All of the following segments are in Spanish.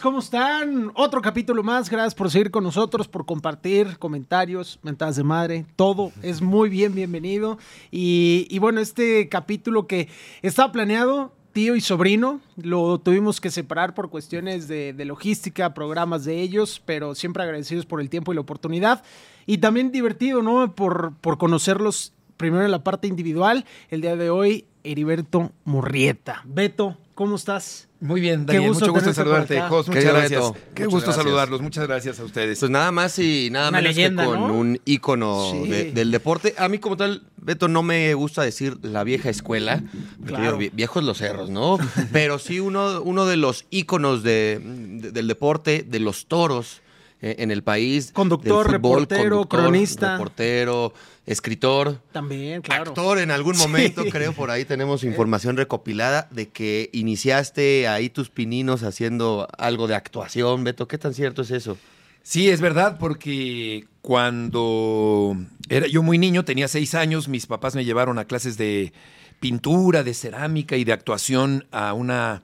¿Cómo están? Otro capítulo más. Gracias por seguir con nosotros, por compartir comentarios, mentadas de madre. Todo es muy bien, bienvenido. Y, y bueno, este capítulo que estaba planeado, tío y sobrino, lo tuvimos que separar por cuestiones de, de logística, programas de ellos, pero siempre agradecidos por el tiempo y la oportunidad. Y también divertido, ¿no? Por, por conocerlos primero en la parte individual. El día de hoy, Heriberto Murrieta. Beto, ¿cómo estás? Muy bien, Qué Daniel, gusto mucho gusto en saludarte. Jos, muchas gracias. Beto, Qué muchas gusto gracias. saludarlos, muchas gracias a ustedes. Pues nada más y nada Una menos leyenda, que con ¿no? un ícono Sí. de- del deporte. A mí como tal, Beto, no me gusta decir la vieja escuela, porque Claro. digo, vie- viejos los cerros, ¿no? Pero sí uno, uno de los íconos de- de- del deporte, de los toros en el país. Conductor, del fútbol, reportero, cronista. Reportero, escritor. También, claro. Actor en algún Sí. momento, creo, por ahí tenemos información recopilada de que iniciaste ahí tus pininos haciendo algo de actuación, Beto. ¿Qué tan cierto es eso? Sí, es verdad, porque cuando era yo muy niño, tenía seis años, mis papás me llevaron a clases de pintura, de cerámica y de actuación a una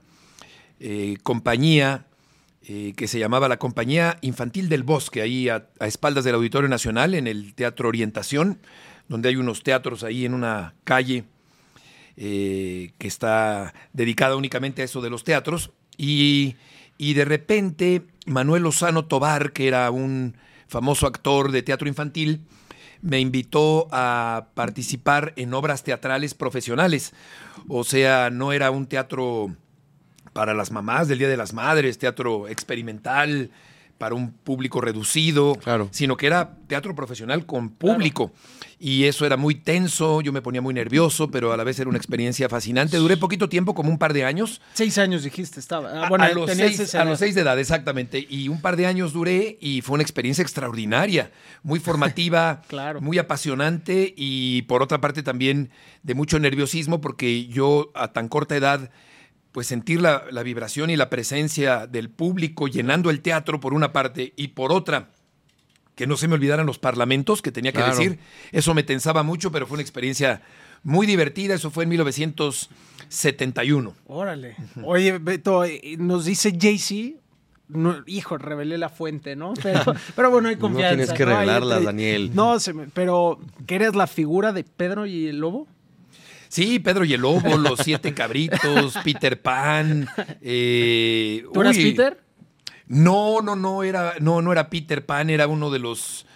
eh, compañía eh, que se llamaba la Compañía Infantil del Bosque, ahí a, espaldas del Auditorio Nacional, en el Teatro Orientación, donde hay unos teatros ahí en una calle eh, que está dedicada únicamente a eso de los teatros. Y, y de repente Manuel Lozano Tobar, que era un famoso actor de teatro infantil, me invitó a participar en obras teatrales profesionales. O sea, no era un teatro para las mamás del Día de las Madres, teatro experimental para un público reducido, Claro. sino que era teatro profesional con público. Y eso era muy tenso, yo me ponía muy nervioso, pero a la vez era una experiencia fascinante. Duré poquito tiempo, como un par de años. Seis años dijiste, estaba. Ah, A- bueno, a, los seis, a los seis de edad, exactamente. Y un par de años duré y fue una experiencia extraordinaria, muy formativa, Claro. muy apasionante y por otra parte también de mucho nerviosismo porque yo a tan corta edad pues sentir la, la vibración y la presencia del público llenando el teatro por una parte y por otra que no se me olvidaran los parlamentos que tenía que Claro. decir. Eso me tensaba mucho, pero fue una experiencia muy divertida. Eso fue en 1971. Órale. Oye, Beto, nos dice Jay-Z. No, hijo, revelé la fuente, ¿no? Pero, pero bueno, hay No confianza. tienes que ¿no? Revelarla, Daniel. No, se me- pero ¿que eres la figura de Pedro y el Lobo? Sí, Pedro y el Lobo, Los Siete Cabritos, Peter Pan. eh, ¿Tú eras uy, Peter? No, no, no era, no, no era Peter Pan, era uno de los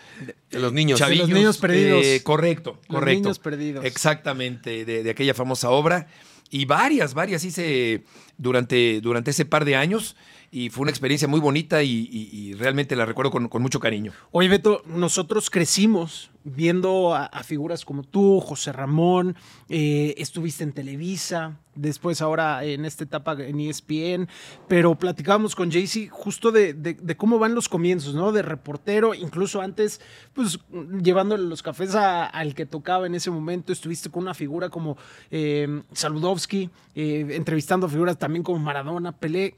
De los niños. chavillos. niños perdidos. eh, correcto, Los correcto. niños perdidos. Exactamente, de, de aquella famosa obra. Y varias, varias hice durante, durante ese par de años. Y fue una experiencia muy bonita y, realmente la recuerdo con, mucho cariño. Oye, Beto, nosotros crecimos viendo a, figuras como tú, José Ramón, eh, estuviste en Televisa, después ahora en esta etapa en ESPN, pero platicábamos con Jaycee justo de, cómo van los comienzos, ¿no? De reportero, incluso antes, pues llevándole los cafés al que tocaba en ese momento, estuviste con una figura como eh, Saludowski, eh, entrevistando figuras también como Maradona, Pelé.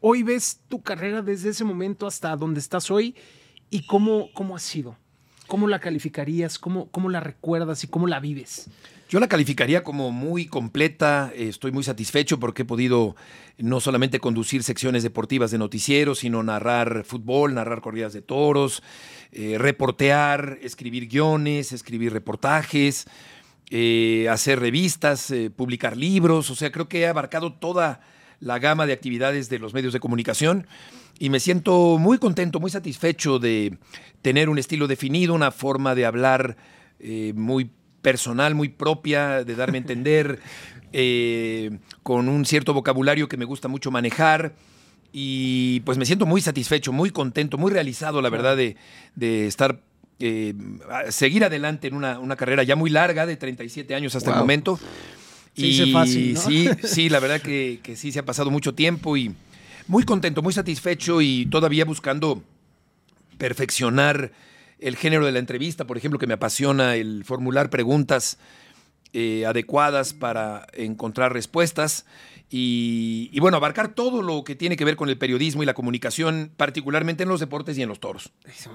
Hoy ves tu carrera desde ese momento hasta donde estás hoy y cómo, cómo ha sido. ¿Cómo la calificarías? ¿Cómo, ¿Cómo la recuerdas y cómo la vives? Yo la calificaría como muy completa, eh, estoy muy satisfecho porque he podido no solamente conducir secciones deportivas de noticieros, sino narrar fútbol, narrar corridas de toros, eh, reportear, escribir guiones, escribir reportajes, eh, hacer revistas, publicar libros, o sea, creo que he abarcado toda la gama de actividades de los medios de comunicación y me siento muy contento, muy satisfecho de tener un estilo definido, una forma de hablar eh, muy personal, muy propia, de darme a entender, eh, con un cierto vocabulario que me gusta mucho manejar. Y pues me siento muy satisfecho, muy contento, muy realizado, la verdad, de, de estar, eh, seguir adelante en una, una carrera ya muy larga, de 37 años hasta el momento. Se dice fácil, ¿no? sí, sí, la verdad que, que sí se ha pasado mucho tiempo y muy contento, muy satisfecho y todavía buscando perfeccionar el género de la entrevista, por ejemplo, que me apasiona el formular preguntas eh, adecuadas para encontrar respuestas y, y, bueno, abarcar todo lo que tiene que ver con el periodismo y la comunicación, particularmente en los deportes y en los toros.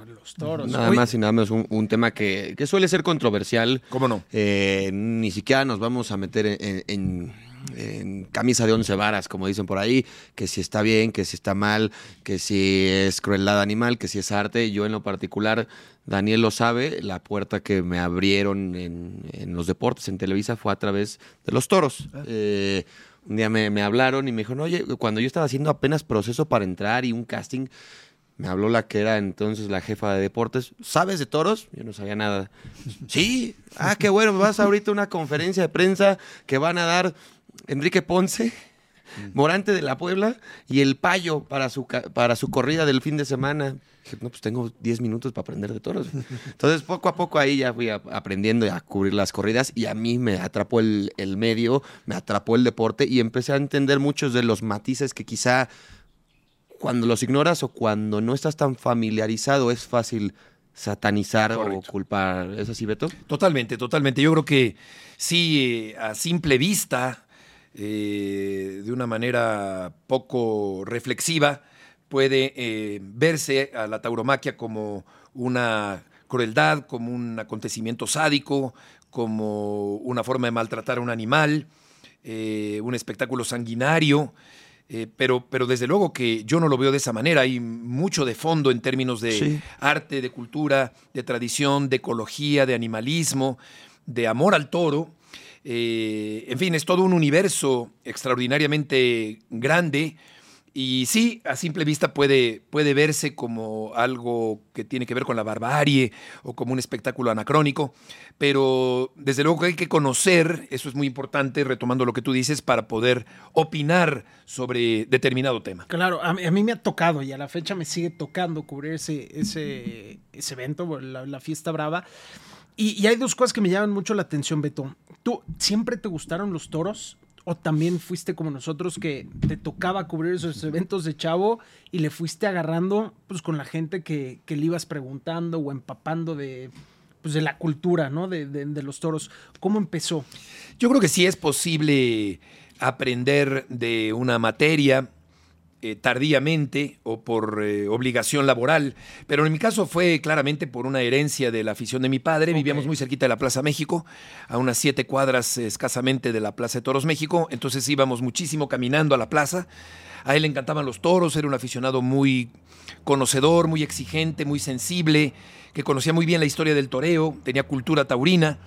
Los toros. Nada más y nada menos un, un tema que, que suele ser controversial. ¿Cómo no? Eh, ni siquiera nos vamos a meter en, en- en camisa de once varas, como dicen por ahí, que si está bien, que si está mal, que si es crueldad animal, que si es arte. Yo en lo particular, Daniel lo sabe, la puerta que me abrieron en, en los deportes, en Televisa, fue a través de los toros. Eh, un día me, hablaron y me dijeron, oye, cuando yo estaba haciendo apenas proceso para entrar y un casting, me habló la que era entonces la jefa de deportes. ¿Sabes de toros? Yo no sabía nada. Sí. Ah, qué bueno. Vas ahorita a una conferencia de prensa que van a dar Enrique Ponce, Morante de la Puebla y el Payo para su, para su corrida del fin de semana. Dije, no, pues tengo 10 minutos para aprender de toros. Entonces, poco a poco ahí ya fui aprendiendo a cubrir las corridas y a mí me atrapó el, el medio, me atrapó el deporte y empecé a entender muchos de los matices que quizá cuando los ignoras o cuando no estás tan familiarizado es fácil satanizar Correcto. o culpar. ¿Es así, Beto? Totalmente, totalmente. Yo creo que sí, eh, a simple vista, eh, de una manera poco reflexiva, puede eh, verse a la tauromaquia como una crueldad, como un acontecimiento sádico, como una forma de maltratar a un animal, eh, un espectáculo sanguinario. eh, pero, pero desde luego que yo no lo veo de esa manera. Hay mucho de fondo en términos de Sí. arte, de cultura, de tradición, de ecología, de animalismo, de amor al toro. Eh, en fin, es todo un universo extraordinariamente grande. Y sí, a simple vista puede, puede verse como algo que tiene que ver con la barbarie o como un espectáculo anacrónico, pero desde luego que hay que conocer, eso es muy importante, retomando lo que tú dices, para poder opinar sobre determinado tema. Claro, a, mí- a mí me ha tocado y a la fecha me sigue tocando cubrir ese, ese, evento, la, la fiesta brava. Y, y hay dos cosas que me llaman mucho la atención, Beto. ¿Tú siempre te gustaron los toros? ¿O también fuiste como nosotros que te tocaba cubrir esos eventos de chavo y le fuiste agarrando pues con la gente que, que le ibas preguntando o empapando de, pues, de la cultura, ¿no? De, de- de los toros. ¿Cómo empezó? Yo creo que sí es posible aprender de una materia eh, tardíamente o por eh, obligación laboral, pero en mi caso fue claramente por una herencia de la afición de mi padre. Vivíamos muy cerquita de la Plaza México, a unas siete cuadras eh, escasamente de la Plaza de Toros México, entonces íbamos muchísimo caminando a la plaza. A él le encantaban los toros, era un aficionado muy conocedor, muy exigente, muy sensible, que conocía muy bien la historia del toreo, tenía cultura taurina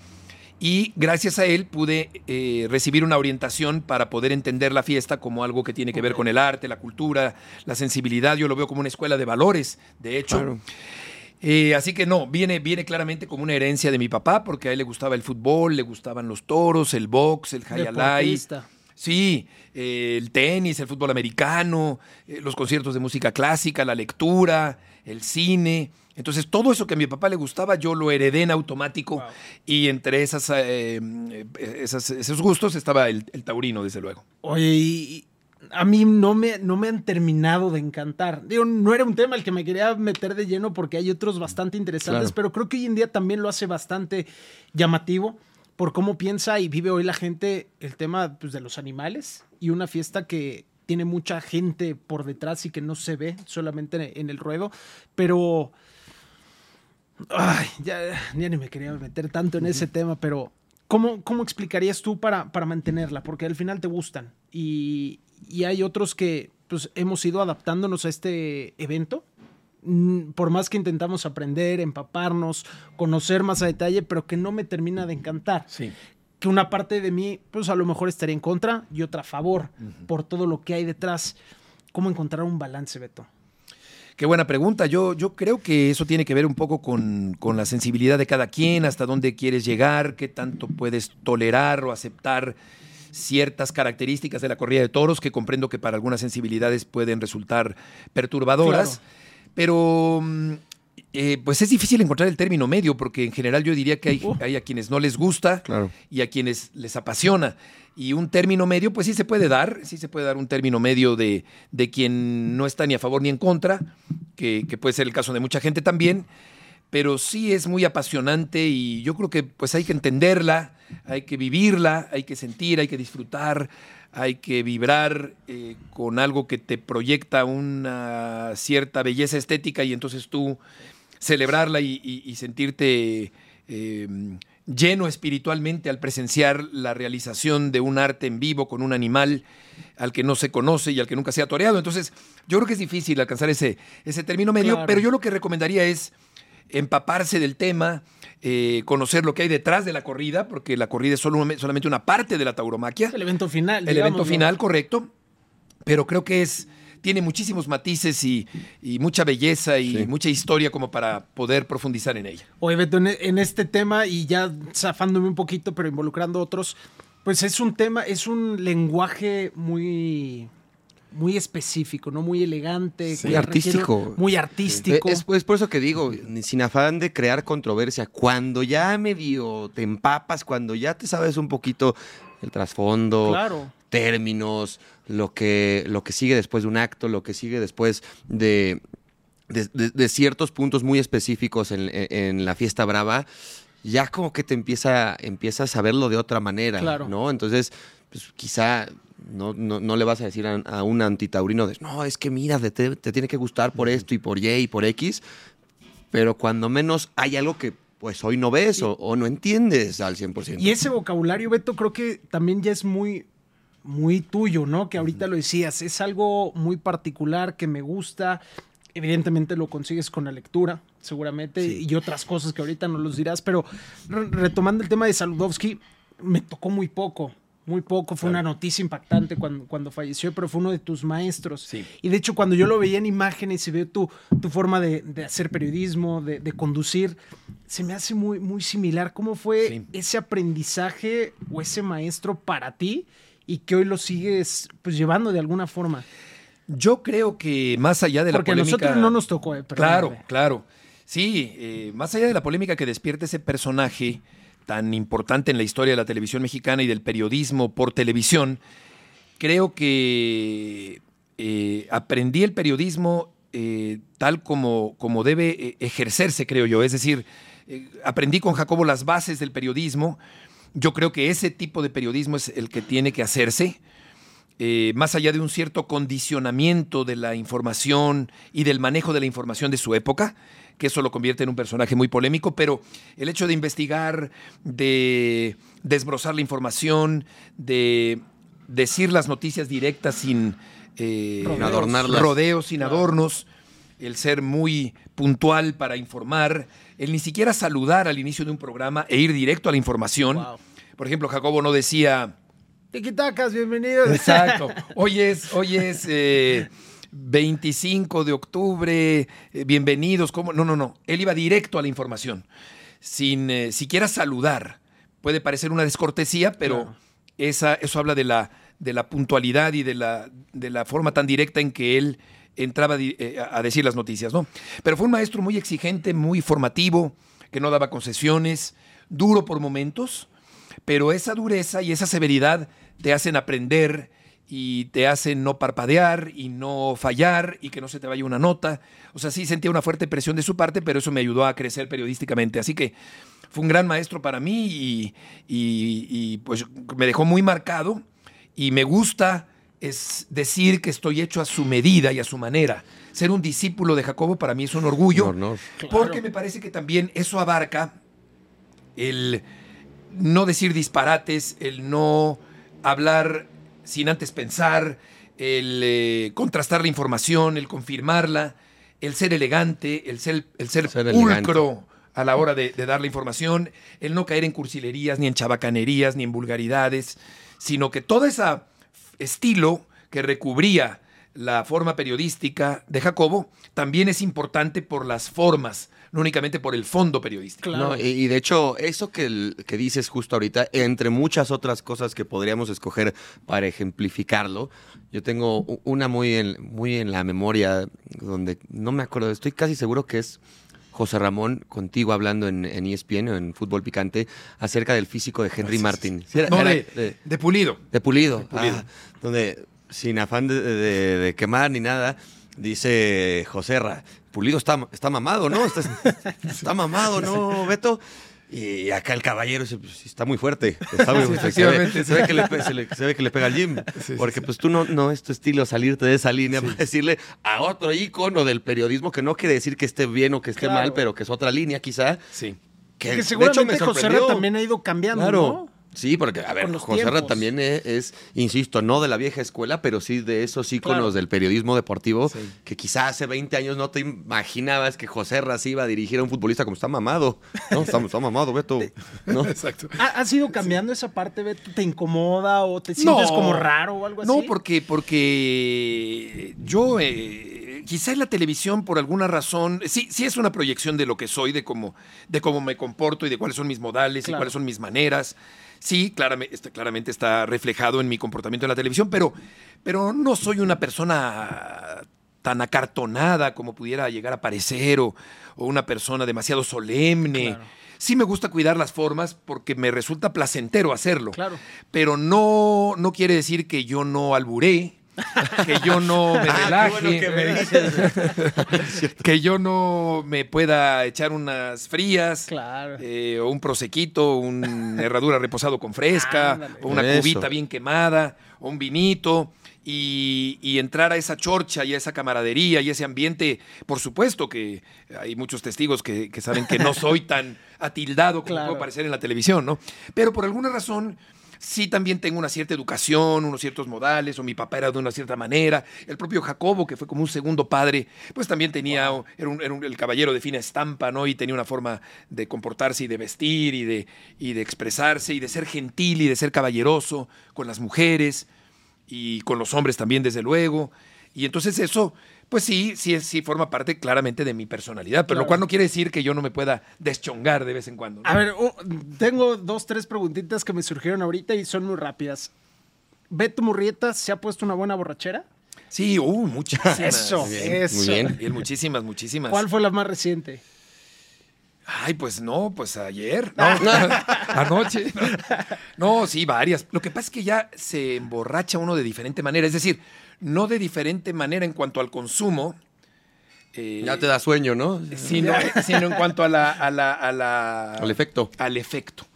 y gracias a él pude eh, recibir una orientación para poder entender la fiesta como algo que tiene que ver con el arte, la cultura, la sensibilidad. Yo lo veo como una escuela de valores, de hecho. Claro. Eh, así que no, viene, viene claramente como una herencia de mi papá, porque a él le gustaba el fútbol, le gustaban los toros, el box, el hayalay. Sí, eh, el tenis, el fútbol americano, los conciertos de música clásica, la lectura, el cine. Entonces, todo eso que a mi papá le gustaba, yo lo heredé en automático. Wow. Y entre esas, eh, esas- esos gustos estaba el, el taurino, desde luego. Oye, y a mí no me, no me han terminado de encantar. Digo, no era un tema al que me quería meter de lleno porque hay otros bastante interesantes, Claro. pero creo que hoy en día también lo hace bastante llamativo por cómo piensa y vive hoy la gente el tema pues, de los animales y una fiesta que tiene mucha gente por detrás y que no se ve solamente en el ruedo, pero... Ay, ya, ya ni me quería meter tanto en ese tema, pero ¿cómo, cómo explicarías tú para, para mantenerla? Porque al final te gustan y, y hay otros que pues, hemos ido adaptándonos a este evento. Mm, Por más que intentamos aprender, empaparnos, conocer más a detalle, pero que no me termina de encantar. Sí. Que una parte de mí, pues a lo mejor estaría en contra y otra a favor por todo lo que hay detrás. ¿Cómo encontrar un balance, Beto? Qué buena pregunta. Yo, yo creo que eso tiene que ver un poco con, con la sensibilidad de cada quien, hasta dónde quieres llegar, qué tanto puedes tolerar o aceptar ciertas características de la corrida de toros que comprendo que para algunas sensibilidades pueden resultar perturbadoras. Claro. Pero mm, eh, pues es difícil encontrar el término medio, porque en general yo diría que hay, Uh. hay a quienes no les gusta Claro. y a quienes les apasiona. Y un término medio, pues sí se puede dar, sí se puede dar un término medio de, de quien no está ni a favor ni en contra, que, que puede ser el caso de mucha gente también, pero sí es muy apasionante y yo creo que pues hay que entenderla, hay que vivirla, hay que sentir, hay que disfrutar, hay que vibrar eh, con algo que te proyecta una cierta belleza estética y entonces tú celebrarla y, y- y sentirte eh, lleno espiritualmente al presenciar la realización de un arte en vivo con un animal al que no se conoce y al que nunca se ha toreado. Entonces, yo creo que es difícil alcanzar ese, ese término medio, Claro. pero yo lo que recomendaría es empaparse del tema, eh, conocer lo que hay detrás de la corrida, porque la corrida es solo- solamente una parte de la tauromaquia. El evento final. El evento final, correcto. Pero creo que es. Tiene muchísimos matices y, y mucha belleza y Sí. mucha historia como para poder profundizar en ella. Oye, Beto, en, este tema y ya zafándome un poquito, pero involucrando a otros, pues es un tema, es un lenguaje muy, muy específico, ¿no? Muy elegante. Muy que artístico. requiere- Muy artístico. Es, es por eso que digo, sin afán de crear controversia, cuando ya medio te empapas, cuando ya te sabes un poquito el trasfondo, Claro. Términos, lo que, lo que sigue después de un acto, lo que sigue después de, de, de- de ciertos puntos muy específicos en, en- en la fiesta brava, ya como que te empieza, empiezas a verlo de otra manera, Claro. ¿no? Entonces, pues quizá no, no, no le vas a decir a, a un antitaurino de, no, es que mira, te, te- te tiene que gustar por esto y por Y y por X, pero cuando menos hay algo que pues hoy no ves o, o no entiendes al 100%. Y ese vocabulario, Beto, creo que también ya es muy, muy tuyo, ¿no? Que ahorita lo decías, es algo muy particular que me gusta. Evidentemente lo consigues con la lectura, seguramente, y otras cosas que ahorita no los dirás, pero re- retomando el tema de Saludowski, me tocó muy poco, muy poco, fue una noticia impactante cuando, cuando falleció, pero fue uno de tus maestros. Sí. Y de hecho, cuando yo lo veía en imágenes y veo tu, tu forma de, de hacer periodismo, de, de conducir, se me hace muy, muy similar. ¿Cómo fue Sí. ese aprendizaje o ese maestro para ti y que hoy lo sigues pues llevando de alguna forma? Yo creo que más allá de la Porque a polémica. nosotros no nos tocó, eh, Claro, claro. Sí, eh, más allá de la polémica que despierta ese personaje tan importante en la historia de la televisión mexicana y del periodismo por televisión, creo que eh, aprendí el periodismo eh, tal como, como debe ejercerse, creo yo. Es decir, aprendí con Jacobo las bases del periodismo. Yo creo que ese tipo de periodismo es el que tiene que hacerse. eh, más allá de un cierto condicionamiento de la información y del manejo de la información de su época, que eso lo convierte en un personaje muy polémico, pero el hecho de investigar, de desbrozar la información, de decir las noticias directas sin eh, Rodeos. Adornarlas. rodeos, sin adornos, el ser muy puntual para informar, el ni siquiera saludar al inicio de un programa e ir directo a la información. Wow. Por ejemplo, Jacobo no decía, Tiquitacas, bienvenidos. Exacto. Hoy es, hoy es eh, 25 de octubre. eh, bienvenidos. ¿Cómo? No, no, no. Él iba directo a la información, sin eh, siquiera saludar. Puede parecer una descortesía, pero Claro. esa, eso habla de la, de la puntualidad y de la, de la forma tan directa en que él entraba eh, a decir las noticias, ¿no? Pero fue un maestro muy exigente, muy formativo, que no daba concesiones, duro por momentos, pero esa dureza y esa severidad te hacen aprender y te hacen no parpadear y no fallar y que no se te vaya una nota. O sea, sí sentía una fuerte presión de su parte, pero eso me ayudó a crecer periodísticamente. Así que fue un gran maestro para mí y, pues me dejó muy marcado y me gusta es decir que estoy hecho a su medida y a su manera. Ser un discípulo de Jacobo para mí es un orgullo. Porque me parece que también eso abarca el no decir disparates, el no hablar sin antes pensar, el eh, contrastar la información, el confirmarla, el ser elegante, el ser, el ser, Ser pulcro a la hora de, de dar la información, el no caer en cursilerías, ni en chabacanerías, ni en vulgaridades, sino que todo ese estilo que recubría la forma periodística de Jacobo también es importante por las formas, no únicamente por el fondo periodístico. Claro. No, y, y de hecho, eso que, el- que dices justo ahorita, entre muchas otras cosas que podríamos escoger para ejemplificarlo, yo tengo una muy en, muy en la memoria, donde no me acuerdo, estoy casi seguro que es José Ramón contigo hablando en, en ESPN o en Fútbol Picante acerca del físico de Henry Martin. De, Pulido. de pulido. Pulido. Ah, donde, sin afán de, de- de quemar ni nada, dice Joserra, Pulido está, está mamado, ¿no? Está, está mamado, ¿no, Beto? Y acá el caballero dice, "Pues, sí, está muy fuerte. Está muy Sí, fuerte. Se, ve, efectivamente, se ve que le, se le- se ve que le pega al gym. Sí, porque sí. pues tú no, no es tu estilo salirte de esa línea para decirle a otro ícono del periodismo que no quiere decir que esté bien o que esté Claro. mal, pero que es otra línea quizá. Sí. Que, Que de hecho, seguramente me José sorprendió. también ha ido cambiando, Claro. ¿no? Sí, porque, a ver, también es, es, insisto, no de la vieja escuela, pero sí de esos íconos Claro. del periodismo deportivo Sí. que quizá hace 20 años no te imaginabas que José se iba a dirigir a un futbolista como está mamado. No, está, está mamado, Beto. ¿No? Exacto. ¿Ha, has ido cambiando esa parte, Beto? ¿Te incomoda o te sientes No. como raro o algo así? No, porque, porque yo, eh, quizá en la televisión, por alguna razón, sí, sí es una proyección de lo que soy, de cómo, de cómo me comporto y de cuáles son mis modales Claro. y cuáles son mis maneras. Sí, claramente está, claramente está reflejado en mi comportamiento en la televisión, pero, pero no soy una persona tan acartonada como pudiera llegar a parecer o, o una persona demasiado solemne. Claro. Sí me gusta cuidar las formas porque me resulta placentero hacerlo Claro. pero no, no quiere decir que yo no alburé, que yo no me relaje, que yo no me pueda echar unas frías, Claro. eh, o un prosequito, una herradura reposado con fresca, Ándale. o una Eso. cubita bien quemada, o un vinito. Y, y entrar a esa chorcha y a esa camaradería y ese ambiente, por supuesto que hay muchos testigos que, que saben que no soy tan atildado como Claro. puedo parecer en la televisión, ¿no? Pero por alguna razón sí también tengo una cierta educación, unos ciertos modales, o mi papá era de una cierta manera. El propio Jacobo, que fue como un segundo padre, pues también tenía, era, un- era un- el caballero de fina estampa, ¿no? Y tenía una forma de comportarse y de vestir y de, y de expresarse y de ser gentil y de ser caballeroso con las mujeres y con los hombres también, desde luego. Y entonces eso, pues sí, sí, sí forma parte claramente de mi personalidad, pero Claro. lo cual no quiere decir que yo no me pueda deschongar de vez en cuando. ¿no? A ver, uh, tengo dos, tres preguntitas que me surgieron ahorita y son muy rápidas. ¿Beto Murrieta se ha puesto una buena borrachera? Sí, uh, muchísimas. Eso, Muy bien, eso. muy bien. Bien, muchísimas, muchísimas. ¿Cuál fue la más reciente? Ay, pues no, pues ayer. No, anoche. No. No, sí, varias. Lo que pasa es que ya se emborracha uno de diferente manera. Es decir, no de diferente manera en cuanto al consumo. eh, Ya te da sueño, ¿no? Sino, sino en cuanto a la, a la, a la- Al efecto. Al efecto.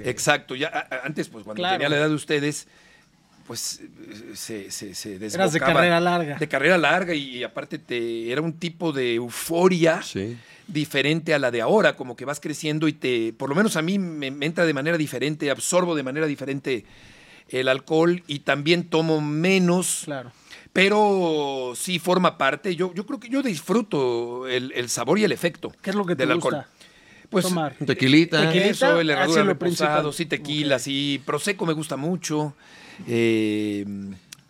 Exacto. Ya, a- antes, pues cuando Claro. tenía la edad de ustedes, pues eh, se, se, se Eras de desbocaba. carrera larga. De carrera larga y, aparte te, era un tipo de euforia Sí. diferente a la de ahora, como que vas creciendo y te, por lo menos a mí me, me entra de manera diferente, absorbo de manera diferente el alcohol y también tomo menos, Claro. Pero sí forma parte. Yo, yo creo que yo disfruto el, el sabor y el efecto ¿Qué es lo que te del gusta alcohol. Pues tomar? Tequilita. Tequila. eso, el herradura reposado, principal. sí, tequila, Ok. sí. Prosecco me gusta mucho. Eh,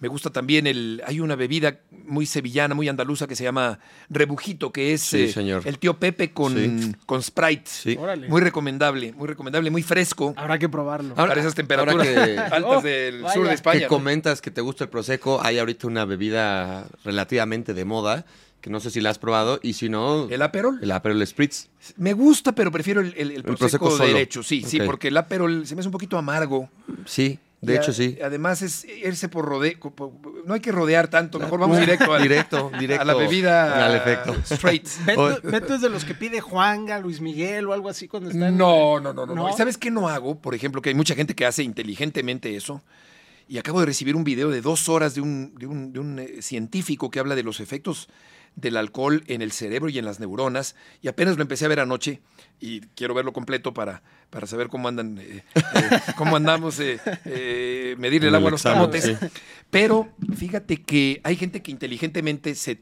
me gusta también el. Hay una bebida muy sevillana, muy andaluza que se llama rebujito, que es Sí, eh, señor. el tío Pepe con, Sí. con Sprite. Sí. Órale. Muy recomendable, muy recomendable, muy fresco. Habrá que probarlo. Ahora- para esas temperaturas ahora que- altas Oh, del vaya. sur de España. que ¿no? comentas que te gusta el prosecco, hay ahorita una bebida relativamente de moda que no sé si la has probado y si no ¿El Aperol? el Aperol Spritz. Me gusta, pero prefiero el, el, el prosecco derecho, sí, sí, porque el Aperol se me hace un poquito amargo. Sí, de Y hecho a- sí. Además es irse por rodeo. No hay que rodear tanto, mejor vamos directo al, directo, directo a la bebida al efecto. straight. Beto, es de los que pide Juanga, Luis Miguel o algo así cuando está en- No, no, no, no, no. ¿No? ¿Y ¿Sabes qué no hago? Por ejemplo, que hay mucha gente que hace inteligentemente eso. Y acabo de recibir un video de dos horas de un, de un, de un, eh, científico que habla de los efectos del alcohol en el cerebro y en las neuronas. Y apenas lo empecé a ver anoche y quiero verlo completo para, para saber cómo andan, eh, eh, cómo andamos, eh, eh, medirle el agua a los camotes. sí. Pero fíjate que hay gente que inteligentemente se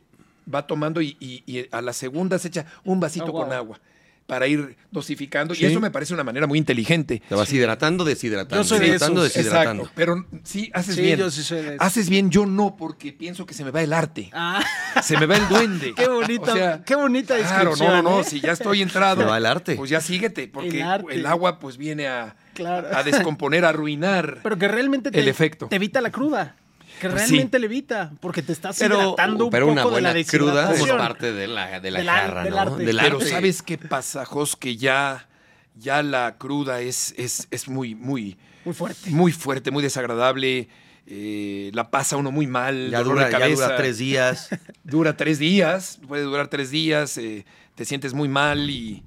va tomando y, y- y a la segunda se echa un vasito Oh, wow. con agua para ir dosificando. Sí. Y eso me parece una manera muy inteligente. Te vas hidratando, deshidratando. Yo soy de hidratando, esos. deshidratando. Exacto. Pero sí, haces Sí, bien. yo sí soy de. Haces bien, yo no, porque pienso que se me va el arte. Ah, Se me va el duende. qué bonita, O sea, qué bonita Claro, descripción. no, no, no. ¿eh? Si ya estoy entrado. Se va el arte. Pues ya síguete, porque El agua pues viene a, Claro. a descomponer, a arruinar. Pero que realmente te, El efecto. te evita la cruda. Que Pues realmente le evita, porque te estás Pero, hidratando un pero poco una de buena la cruda es parte de la, de la Del jarra, del ¿no? arte. Del Pero arte. ¿sabes qué pasa, Jos? Que ya, ya la cruda es, es, es muy, muy, Muy fuerte. muy fuerte, muy desagradable. eh, la pasa uno muy mal. Ya dolor dura, de ya cabeza. dura tres días. Dura tres días, puede durar tres días, eh, te sientes muy mal y,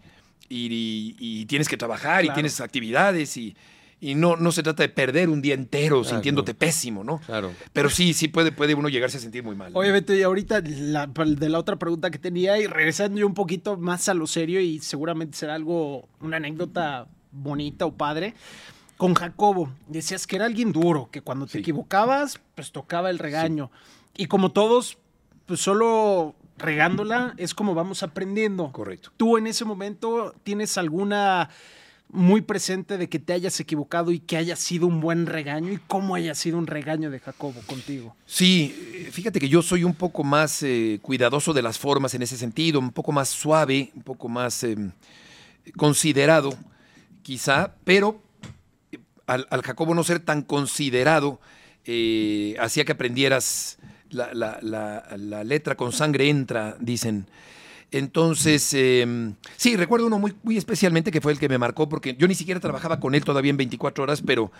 y- y- y tienes que trabajar y tienes actividades y, Y no, no se trata de perder un día entero sintiéndote pésimo, ¿no? Claro. Pero sí, sí puede, puede uno llegarse a sentir muy mal. Oye, Beto, y ahorita la- de la otra pregunta que tenía, y regresando yo un poquito más a lo serio, y seguramente será algo, una anécdota bonita o padre. Con Jacobo, decías que era alguien duro, que cuando te Sí. equivocabas, pues tocaba el regaño. Y como todos, pues solo regándola es como vamos aprendiendo. Correcto. ¿Tú en ese momento tienes alguna muy presente de que te hayas equivocado y que haya sido un buen regaño y cómo haya sido un regaño de Jacobo contigo? Sí, eh, fíjate que yo soy un poco más eh, cuidadoso de las formas en ese sentido, un poco más suave, un poco más eh, considerado, quizá, pero eh, al, al Jacobo no ser tan considerado, hacía que aprendieras la, la- la- la letra con sangre entra, dicen. Entonces, eh, sí, recuerdo uno muy, muy especialmente que fue el que me marcó, porque yo ni siquiera trabajaba con él todavía en 24 horas, pero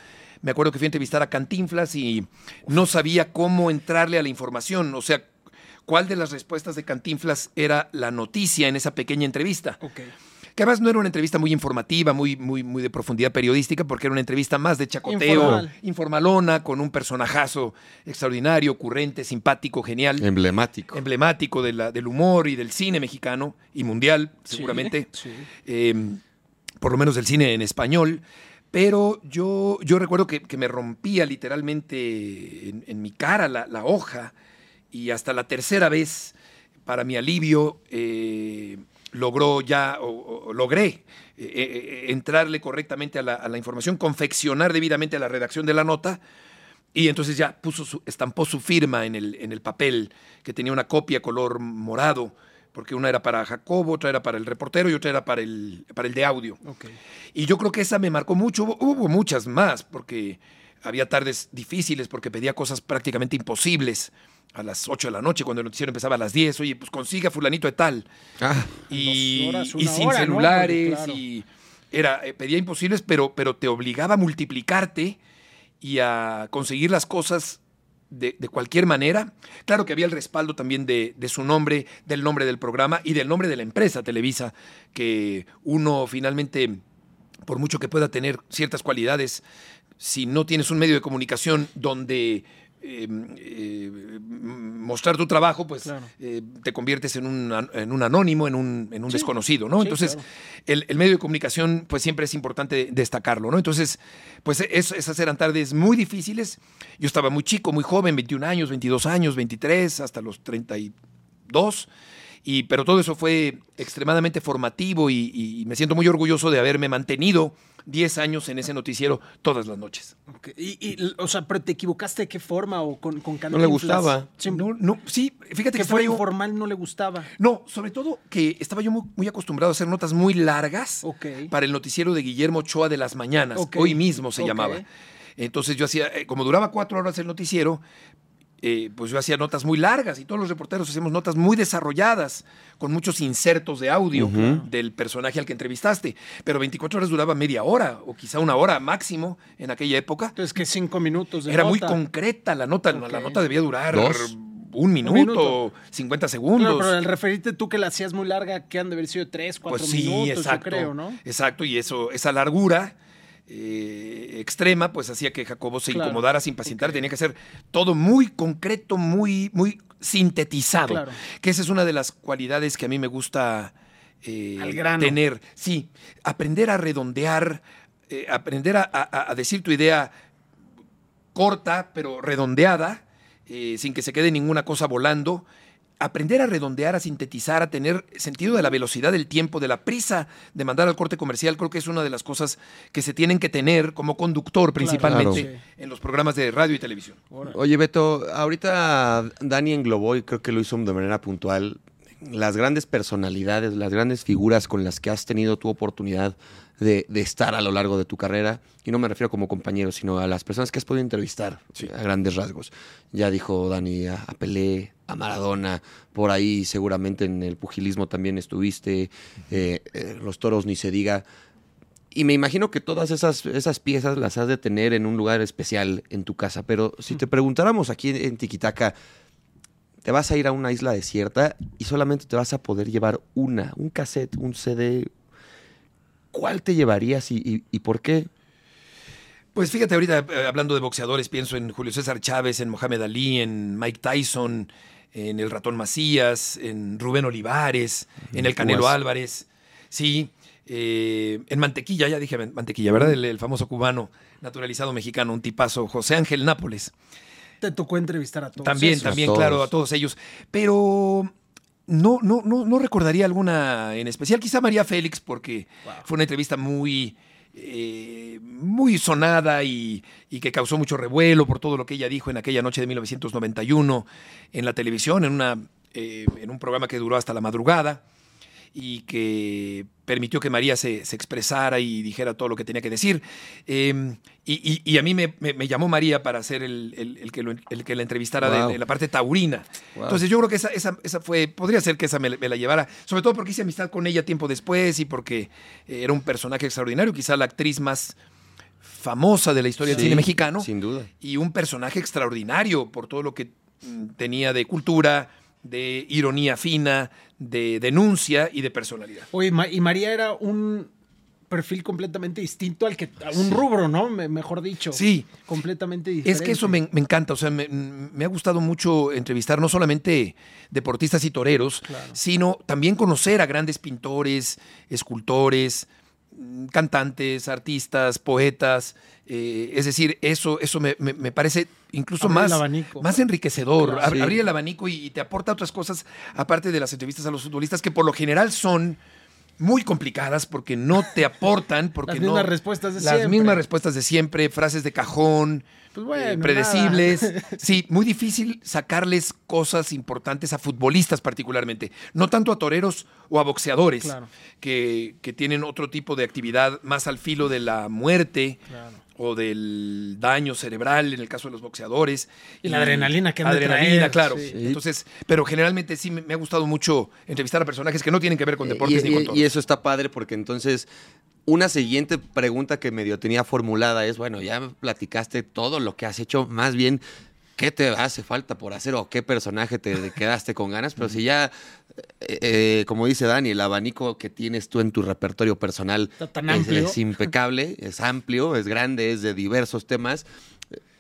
me acuerdo que fui a entrevistar a Cantinflas y no sabía cómo entrarle a la información, o sea, cuál de las respuestas de Cantinflas era la noticia en esa pequeña entrevista. Que además no era una entrevista muy informativa, muy, muy, muy de profundidad periodística, porque era una entrevista más de chacoteo, Informal. informalona, con un personajazo extraordinario, ocurrente, simpático, genial Emblemático. emblemático de la- del humor y del cine mexicano y mundial, seguramente, Sí. eh, por lo menos del cine en español. Pero yo, yo recuerdo que, que me rompía literalmente en, en mi cara la, la hoja y hasta la tercera vez, para mi alivio, eh, logró ya, o, o logré eh, eh, entrarle correctamente a la, a la información, confeccionar debidamente a la redacción de la nota y entonces ya puso su, estampó su firma en el, en el papel, que tenía una copia color morado, porque una era para Jacobo, otra era para el reportero y otra era para el, para el de audio. Y yo creo que esa me marcó mucho. Hubo, hubo muchas más, porque había tardes difíciles, porque pedía cosas prácticamente imposibles a las 8 de la noche, cuando el noticiero empezaba a las 10. Oye, pues consiga fulanito de tal. Ah, Y, horas, sin celulares, claro. y era, eh, pedía imposibles, pero, pero te obligaba a multiplicarte y a conseguir las cosas de, de cualquier manera. Claro que había el respaldo también de, de su nombre, del nombre del programa y del nombre de la empresa Televisa, que uno finalmente, por mucho que pueda tener ciertas cualidades, si no tienes un medio de comunicación donde eh, eh, mostrar tu trabajo, pues Claro. eh, te conviertes en un, en un anónimo, en un, en un Sí, desconocido, ¿no? sí, Entonces, claro. el, el medio de comunicación, pues siempre es importante destacarlo, ¿no? Entonces, pues es- esas eran tardes muy difíciles. Yo estaba muy chico, muy joven, 21 años, 22 años, 23, hasta los 32. Y, pero todo eso fue extremadamente formativo y, y me siento muy orgulloso de haberme mantenido 10 años en ese noticiero todas las noches. Ok. Y, y, o sea, pero te equivocaste de qué forma o con, con No le gustaba. Sí, No, no, sí, fíjate que, que estaba fue yo- informal, no le gustaba. No, sobre todo que estaba yo muy, muy acostumbrado a hacer notas muy largas Ok. para el noticiero de Guillermo Ochoa de las mañanas. Hoy mismo se llamaba. Entonces yo hacía, eh, como duraba cuatro horas el noticiero, eh, pues yo hacía notas muy largas y todos los reporteros hacemos notas muy desarrolladas, con muchos insertos de audio del personaje al que entrevistaste. Pero 24 horas duraba media hora o quizá una hora máximo en aquella época. Entonces, que cinco minutos de Era muy concreta la nota. La nota debía durar Dos. un minuto, minuto. 50 segundos. Claro, pero al referirte tú que la hacías muy larga, que han de haber sido tres, cuatro Pues sí, minutos, exacto. yo creo, ¿no? Exacto, y eso, esa largura eh, extrema, pues hacía que Jacobo se Claro, incomodara, se impacientara. Tenía que ser todo muy concreto, muy, muy sintetizado. Claro. Que esa es una de las cualidades que a mí me gusta eh, Al grano. tener. Sí, aprender a redondear, eh, aprender a, a- a decir tu idea corta, pero redondeada, sin que se quede ninguna cosa volando. Aprender a redondear, a sintetizar, a tener sentido de la velocidad del tiempo, de la prisa de mandar al corte comercial, creo que es una de las cosas que se tienen que tener como conductor principalmente Claro. en los programas de radio y televisión. Oye, Beto, ahorita Dani englobó, y creo que lo hizo de manera puntual, las grandes personalidades, las grandes figuras con las que has tenido tu oportunidad de, de estar a lo largo de tu carrera. Y no me refiero como compañero, sino a las personas que has podido entrevistar Sí. a grandes rasgos. Ya dijo Dani a, a Pelé, a Maradona, por ahí seguramente en el pugilismo también estuviste, eh, eh, los toros ni se diga. Y me imagino que todas esas, esas piezas las has de tener en un lugar especial en tu casa. Pero si te preguntáramos aquí en Tiquitaca, te vas a ir a una isla desierta y solamente te vas a poder llevar una, un cassette, un CD. ¿Cuál te llevarías y, y- y por qué? Pues fíjate, ahorita eh, hablando de boxeadores, pienso en Julio César Chávez, en Mohamed Ali, en Mike Tyson, en el Ratón Macías, en Rubén Olivares, en el Canelo Cubas. Álvarez. Sí, eh, en Mantequilla, ya dije Mantequilla, ¿verdad? El, el famoso cubano naturalizado mexicano, un tipazo, José Ángel Nápoles. Te tocó entrevistar a todos. También, esos. también, A todos. claro, a todos ellos. Pero no, no, no, no recordaría alguna en especial. Quizá María Félix, porque fue una entrevista muy, eh, muy sonada y, y que causó mucho revuelo por todo lo que ella dijo en aquella noche de 1991 en la televisión, en, una, eh, en un programa que duró hasta la madrugada y que permitió que María se, se expresara y dijera todo lo que tenía que decir. Eh, y, y- y a mí me, me- me llamó María para ser el, el- el que, lo- el que la entrevistara de- Wow. de, la parte taurina. Wow. Entonces yo creo que esa, esa, esa fue, podría ser que esa me, me la llevara, sobre todo porque hice amistad con ella tiempo después y porque eh, era un personaje extraordinario, quizá la actriz más famosa de la historia del cine mexicano Sin duda. y un personaje extraordinario por todo lo que mm, tenía de cultura, de ironía fina, de denuncia y de personalidad. Oye, y María era un perfil completamente distinto al que. a un rubro, ¿no? Me- mejor dicho. Sí. Completamente diferente. Es que eso me, me encanta, o sea, me, me ha gustado mucho entrevistar no solamente deportistas y toreros, Claro. sino también conocer a grandes pintores, escultores, mm, cantantes, artistas, poetas. Eh, es decir, eso, eso me, me- me parece incluso Abrir más, abanico. más enriquecedor. Claro. Ab- Sí. Abrir el abanico y, y te aporta otras cosas, aparte de las entrevistas a los futbolistas, que por lo general son muy complicadas porque no te aportan, porque Las no- mismas respuestas de las siempre. mismas respuestas de siempre, frases de cajón, Pues bueno, eh, predecibles. Sí, muy difícil sacarles cosas importantes a futbolistas particularmente, no tanto a toreros o a boxeadores, Claro. que, que tienen otro tipo de actividad más al filo de la muerte. Claro. O del daño cerebral en el caso de los boxeadores. Y la adrenalina que Adrenalina, traer, claro. sí. Entonces, pero generalmente sí me, ha gustado mucho entrevistar a personajes que no tienen que ver con Eh, deportes y, ni con toros. y eso está padre porque entonces una siguiente pregunta que medio tenía formulada es, bueno, ya platicaste todo lo que has hecho, más bien, ¿qué te hace falta por hacer o qué personaje te te quedaste con ganas? Pero si ya, eh, eh, como dice Dani, el abanico que tienes tú en tu repertorio personal es- es impecable, es amplio, es grande, es de diversos temas.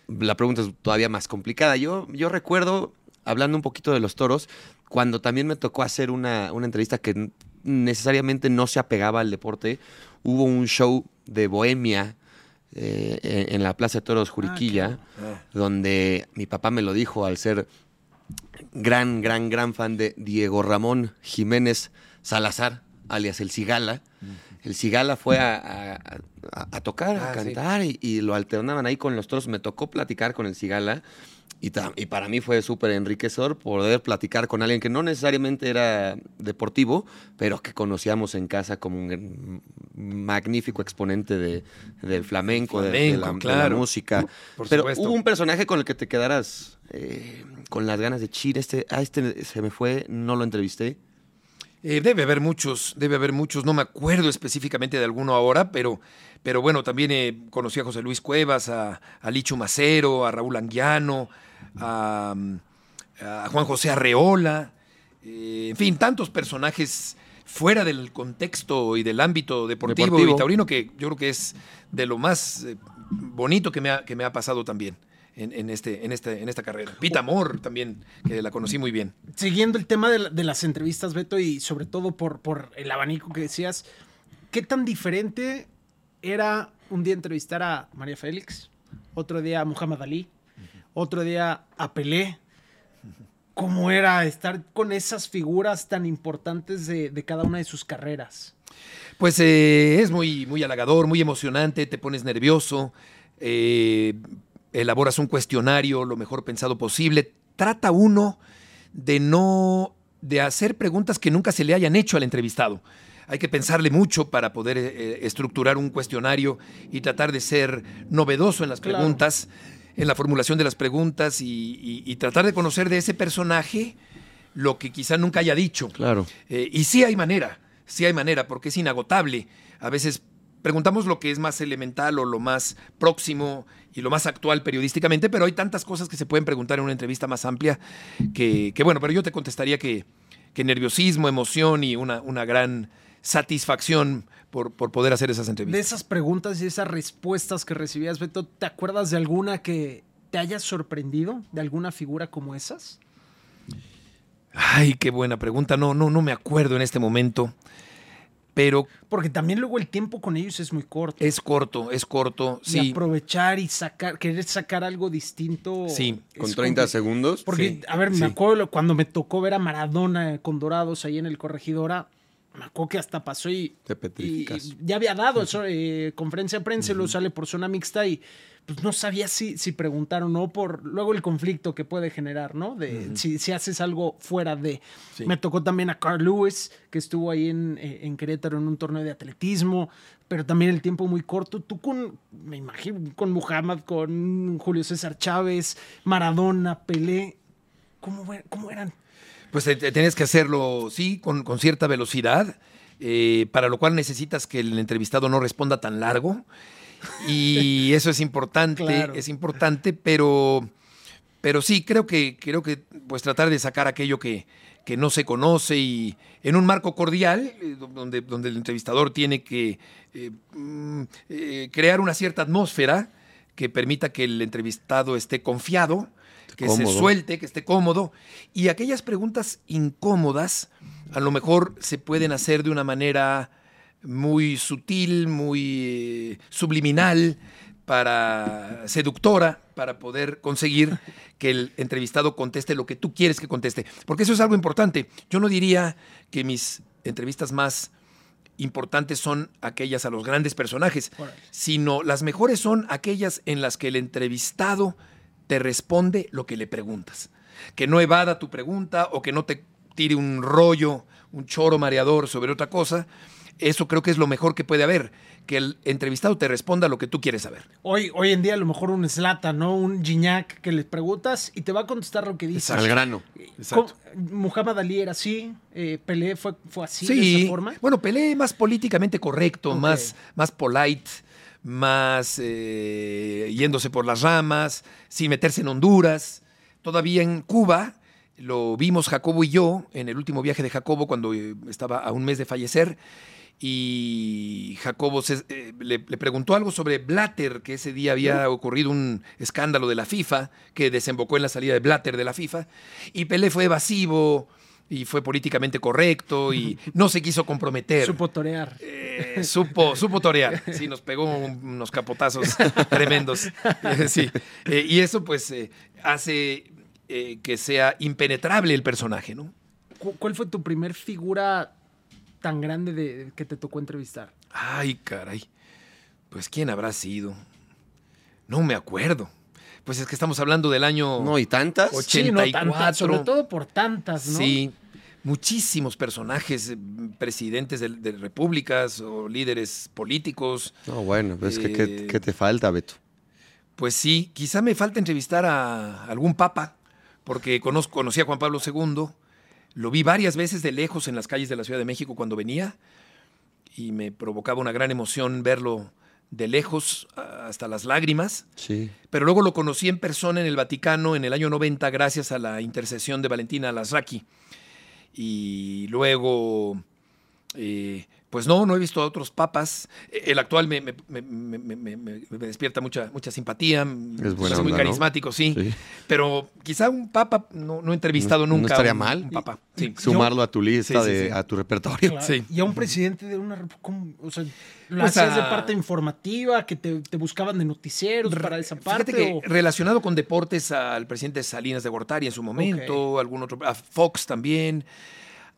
La pregunta es todavía más complicada. Yo, yo recuerdo, hablando un poquito de los toros, cuando también me tocó hacer una, una entrevista que necesariamente no se apegaba al deporte, hubo un show de bohemia eh, en, en la Plaza de Toros Juriquilla, Ah. donde mi papá me lo dijo al ser gran, gran, gran fan de Diego Ramón Jiménez Salazar, alias El Cigala. El Cigala fue a, a- a- a tocar, a Ah, sí. cantar y, y lo alternaban ahí con los toros. Me tocó platicar con el Cigala y, para mí fue súper enriquecedor poder platicar con alguien que no necesariamente era deportivo, pero que conocíamos en casa como un magnífico exponente de- del flamenco, de- la, de la claro. música. Por pero supuesto. hubo un personaje con el que te quedaras eh, con las ganas de chir. Este, a este se me fue, no lo entrevisté. Eh, debe haber muchos, debe haber muchos. No me acuerdo específicamente de alguno ahora, pero, pero bueno, también eh, conocí a José Luis Cuevas, a, a Licho Macero, a Raúl Anguiano, a, a Juan José Arreola, eh, en fin, tantos personajes fuera del contexto y del ámbito deportivo, Deportivo. y taurino que yo creo que es de lo más eh, bonito que me ha, que me ha pasado también. En, en este, en, este, en esta carrera. Pita Amor también, que la conocí muy bien. Siguiendo el tema de, la- de las entrevistas, Beto, y sobre todo por, por el abanico que decías, ¿qué tan diferente era un día entrevistar a María Félix, otro día a Muhammad Ali, otro día a Pelé? ¿Cómo era estar con esas figuras tan importantes de, de cada una de sus carreras? Pues eh, es muy, muy halagador, muy emocionante, te pones nervioso, eh, elaboras un cuestionario lo mejor pensado posible. Trata uno de no, de hacer preguntas que nunca se le hayan hecho al entrevistado. Hay que pensarle mucho para poder eh, estructurar un cuestionario y tratar de ser novedoso en las Claro. preguntas, en la formulación de las preguntas y, y- y tratar de conocer de ese personaje lo que quizá nunca haya dicho. Claro. Eh, y sí hay manera, sí hay manera, porque es inagotable. A veces preguntamos lo que es más elemental o lo más próximo y lo más actual periodísticamente, pero hay tantas cosas que se pueden preguntar en una entrevista más amplia que, que bueno, pero yo te contestaría que, que nerviosismo, emoción y una, una gran satisfacción por, por poder hacer esas De entrevistas. esas preguntas y esas respuestas que recibías, Beto, ¿te acuerdas de alguna que te haya sorprendido? ¿De alguna figura como esas? Ay, qué buena pregunta. No, no, no me acuerdo en este momento. Pero Porque también luego el tiempo con ellos es muy corto. es corto, es corto. Y Sí, aprovechar y sacar, querer sacar algo distinto. Sí, Con 30 compli- segundos. Porque, Sí, a ver, sí. me acuerdo cuando me tocó ver a Maradona con Dorados ahí en el Corregidora, me acuerdo que hasta pasó y, ya había dado eso, eh, conferencia de prensa, y luego sale por zona mixta y pues no sabía si, si preguntar o no por luego el conflicto que puede generar, ¿no? De si, si haces algo fuera de. Sí. Me tocó también a Carl Lewis, que estuvo ahí en, eh, en Querétaro en un torneo de atletismo, pero también el tiempo muy corto. Tú con, me imagino, con Muhammad, con Julio César Chávez, Maradona, Pelé, ¿cómo, cómo eran? Pues te tienes que hacerlo, sí, con, con cierta velocidad, eh, para lo cual necesitas que el entrevistado no responda tan largo. Y eso es importante, Claro. es importante, pero, pero sí, creo que, creo que pues tratar de sacar aquello que, que no se conoce y en un marco cordial, eh, do- donde, donde el entrevistador tiene que eh, mm, eh, crear una cierta atmósfera que permita que el entrevistado esté confiado, que se suelte, que esté cómodo. Y aquellas preguntas incómodas, a lo mejor se pueden hacer de una manera muy sutil, muy eh, subliminal, para seductora, para poder conseguir que el entrevistado conteste lo que tú quieres que conteste. Porque eso es algo importante. Yo no diría que mis entrevistas más importantes son aquellas a los grandes personajes, sino las mejores son aquellas en las que el entrevistado te responde lo que le preguntas. Que no evada tu pregunta o que no te tire un rollo, un choro mareador sobre otra cosa. Eso creo que es lo mejor que puede haber, que el entrevistado te responda lo que tú quieres saber. Hoy, hoy en día a lo mejor un Slata, ¿no? Un Gignac que le preguntas y te va a contestar lo que dice. Al grano. ¿Cómo- Muhammad Ali era así, eh, Pelé fue, fue así, de esa forma. bueno, Pelé más políticamente correcto, más, más polite, más eh, yéndose por las ramas, sin meterse en Honduras. Todavía en Cuba lo vimos Jacobo y yo en el último viaje de Jacobo cuando eh, estaba a un mes de fallecer. Y Jacobo se- eh, le, le preguntó algo sobre Blatter, que ese día había ocurrido un escándalo de la FIFA que desembocó en la salida de Blatter de la FIFA. Y Pelé fue evasivo y fue políticamente correcto y no se quiso comprometer. Supo torear. Eh, supo, supo torear. Sí, nos pegó un- unos capotazos tremendos. Sí. Eh, y eso, pues, eh, hace que sea impenetrable el personaje, ¿no? ¿Cu- ¿Cuál fue tu primer figura tan grande de, que te tocó entrevistar? Ay, caray. Pues, ¿quién habrá sido? No me acuerdo. Pues es que estamos hablando del año. No, y tantas. Och- Sí, no 84. tantas, sobre todo por tantas, ¿no? Sí, muchísimos personajes, eh, presidentes de, de repúblicas o líderes políticos. No, bueno, pues que ¿qué, Eh, qué te falta, Beto? Pues sí, quizá me falta entrevistar a algún papa, porque conozco, conocí a Juan Pablo II, lo vi varias veces de lejos en las calles de la Ciudad de México cuando venía y me provocaba una gran emoción verlo de lejos a- hasta las lágrimas, Sí. pero luego lo conocí en persona en el Vaticano en el año 90 gracias a la intercesión de Valentina Lasraki. Y luego, eh, pues no, no he visto a otros papas. El actual me, me- me- me- me- me- me despierta mucha, mucha simpatía. Es buena muy carismático, sí. Sí. Pero quizá un papa, no, no he entrevistado No- no nunca. estaría un- mal. Un papa, sí. Sumarlo a tu lista, Sí, de, sí. a tu repertorio. Claro. Sí. Y a un presidente de una... O sea, ¿lo Pues hacías de parte informativa, que te, te buscaban de noticieros para esa parte? Fíjate que o- relacionado con deportes al presidente Salinas de Gortari en su momento, algún otro, a Fox también,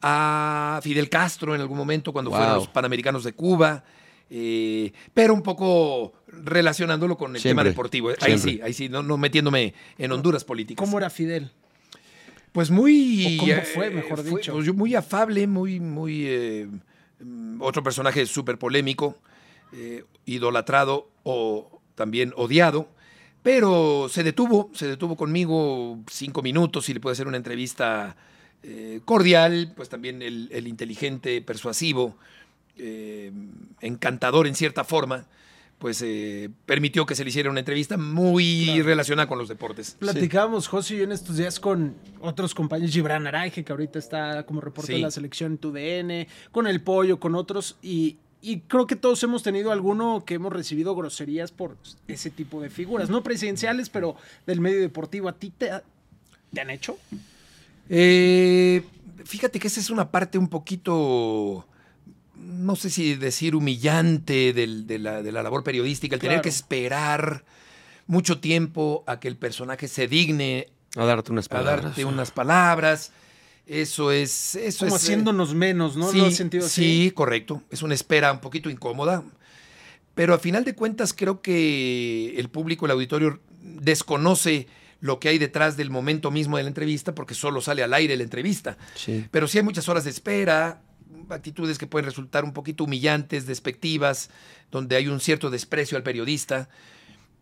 a Fidel Castro en algún momento cuando Wow. fueron los Panamericanos de Cuba, eh, pero un poco relacionándolo con el tema deportivo. Ahí siempre. sí, ahí sí, no, no metiéndome en Honduras políticas. ¿Cómo era Fidel? Pues muy. ¿O cómo eh, fue, mejor dicho? pues, muy afable, muy, muy. eh, otro personaje súper polémico, eh, idolatrado o también odiado. Pero se detuvo, se detuvo conmigo cinco minutos y le puede hacer una entrevista eh, cordial, pues también el, el inteligente, persuasivo, eh, encantador en cierta forma, pues eh, permitió que se le hiciera una entrevista muy Claro. relacionada con los deportes. Platicábamos, José y yo, en estos días con otros compañeros, Gibran Araige, que ahorita está como reportero Sí. de la selección en TUDN, con el Pollo, con otros, y y creo que todos hemos tenido alguno que hemos recibido groserías por ese tipo de figuras, no presidenciales, pero del medio deportivo. ¿A ti te, te han hecho? Eh, fíjate que esa es una parte un poquito, no sé si decir humillante del- de, la, de la labor periodística, el tener que esperar mucho tiempo a que el personaje se digne A darte unas a palabras. darte unas palabras. Eso es... Eso Como es, eh, haciéndonos menos, ¿no? Sí, ¿Lo has sentido así? sí, correcto. Es una espera un poquito incómoda. Pero a final de cuentas creo que el público, el auditorio, desconoce lo que hay detrás del momento mismo de la entrevista porque solo sale al aire la entrevista. Sí. Pero sí hay muchas horas de espera, actitudes que pueden resultar un poquito humillantes, despectivas, donde hay un cierto desprecio al periodista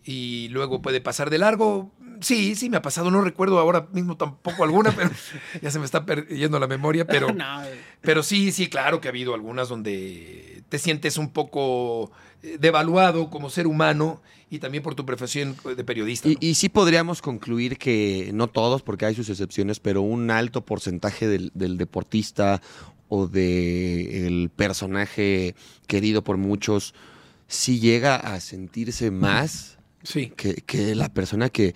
y luego puede pasar de largo. Sí, sí me ha pasado, no recuerdo ahora mismo tampoco alguna, pero ya se me está perdiendo la memoria, pero... No, Pero sí, sí, claro que ha habido algunas donde te sientes un poco devaluado como ser humano y también por tu profesión de periodista. Y, ¿no? y sí podríamos concluir que, no todos, porque hay sus excepciones, pero un alto porcentaje del, del deportista o del personaje querido por muchos sí llega a sentirse más sí. que, que la persona que,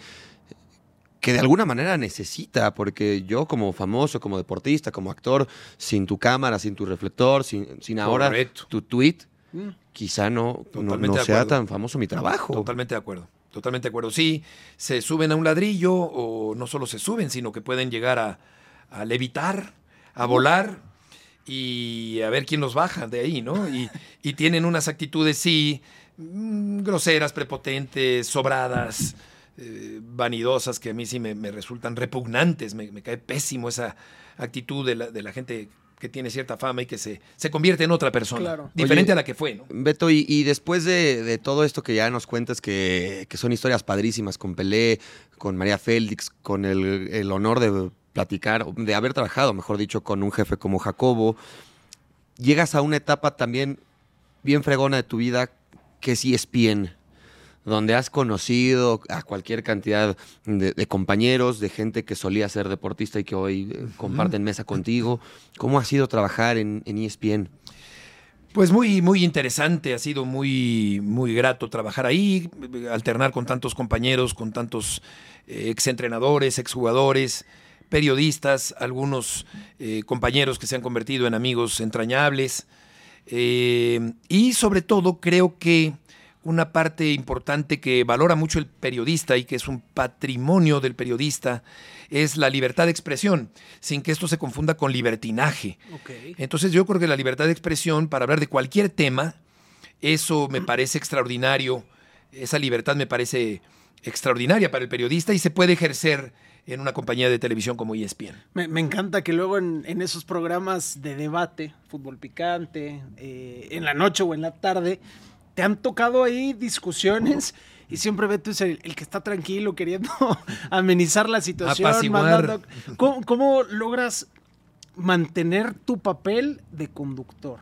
que de alguna manera necesita, porque yo como famoso, como deportista, como actor, sin tu cámara, sin tu reflector, sin, sin ahora Correcto. tu tweet, mm. quizá no, no, sea tan famoso mi trabajo. Totalmente de acuerdo. Totalmente de acuerdo. Sí, se suben a un ladrillo o no solo se suben, sino que pueden llegar a, a levitar, a volar y a ver quién los baja de ahí, ¿no? Y, y tienen unas actitudes, sí, mm, groseras, prepotentes, sobradas, eh, vanidosas, que a mí sí me, me resultan repugnantes. Me, me cae pésimo esa actitud de la, de la gente que tiene cierta fama y que se, se convierte en otra persona, Claro. diferente Oye, a la que fue, ¿no? Beto, y, y después de, de todo esto que ya nos cuentas, que, que son historias padrísimas con Pelé, con María Félix, con el, el honor de platicar, de haber trabajado, mejor dicho, con un jefe como Jacobo, llegas a una etapa también bien fregona de tu vida que es ESPN, donde has conocido a cualquier cantidad de, de compañeros, de gente que solía ser deportista y que hoy eh, comparten mesa contigo. ¿Cómo ha sido trabajar en, en E ESPN? Pues muy, muy interesante, ha sido muy, muy grato trabajar ahí, alternar con tantos compañeros, con tantos eh, exentrenadores, exjugadores, periodistas, algunos eh, compañeros que se han convertido en amigos entrañables. Eh, y sobre todo creo que una parte importante que valora mucho el periodista y que es un patrimonio del periodista es la libertad de expresión, sin que esto se confunda con libertinaje. Entonces yo creo que la libertad de expresión para hablar de cualquier tema, eso me parece extraordinario, esa libertad me parece extraordinaria para el periodista y se puede ejercer en una compañía de televisión como ESPN. Me, me encanta que luego en, en esos programas de debate, fútbol picante, eh, en la noche o en la tarde, te han tocado ahí discusiones y siempre Beto es el, el que está tranquilo queriendo amenizar la situación. Mandando- ¿Cómo, cómo logras mantener tu papel de conductor?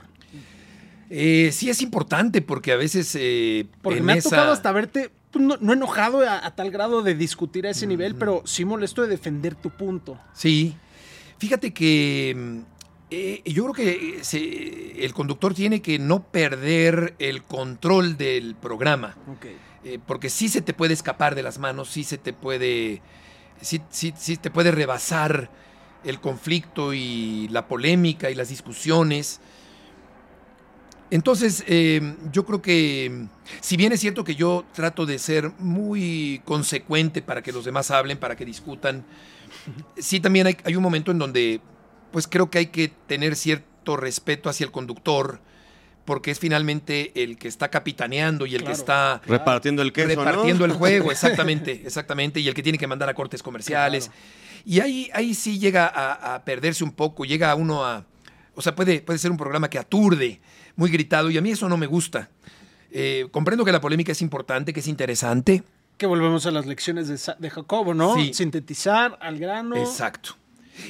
Eh, sí es importante porque a veces... eh, Porque me ha tocado hasta verte, pues, no, no enojado a, a tal grado de discutir a ese nivel, pero sí molesto de defender tu punto. Sí. Fíjate que mm, eh, yo creo que se- el conductor tiene que no perder el control del programa. Eh, porque sí se te puede escapar de las manos, sí se te puede, sí, sí, sí te puede rebasar el conflicto y la polémica y las discusiones. Entonces, eh, yo creo que, si bien es cierto que yo trato de ser muy consecuente para que los demás hablen, para que discutan, sí también hay, hay un momento en donde, pues creo que hay que tener cierto respeto hacia el conductor, porque es finalmente el que está capitaneando y el Claro. que está Repartiendo el queso, ¿no? repartiendo el juego, exactamente, exactamente, y el que tiene que mandar a cortes comerciales. Y ahí, ahí sí llega a, a perderse un poco, llega uno a... O sea, puede, puede ser un programa que aturde, muy gritado, y a mí eso no me gusta. Eh, comprendo que la polémica es importante, que es interesante. Que volvemos a las lecciones de, de Jacobo, ¿no? Sí. Sintetizar al grano. Exacto.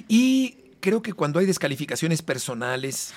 Y creo que cuando hay descalificaciones personales,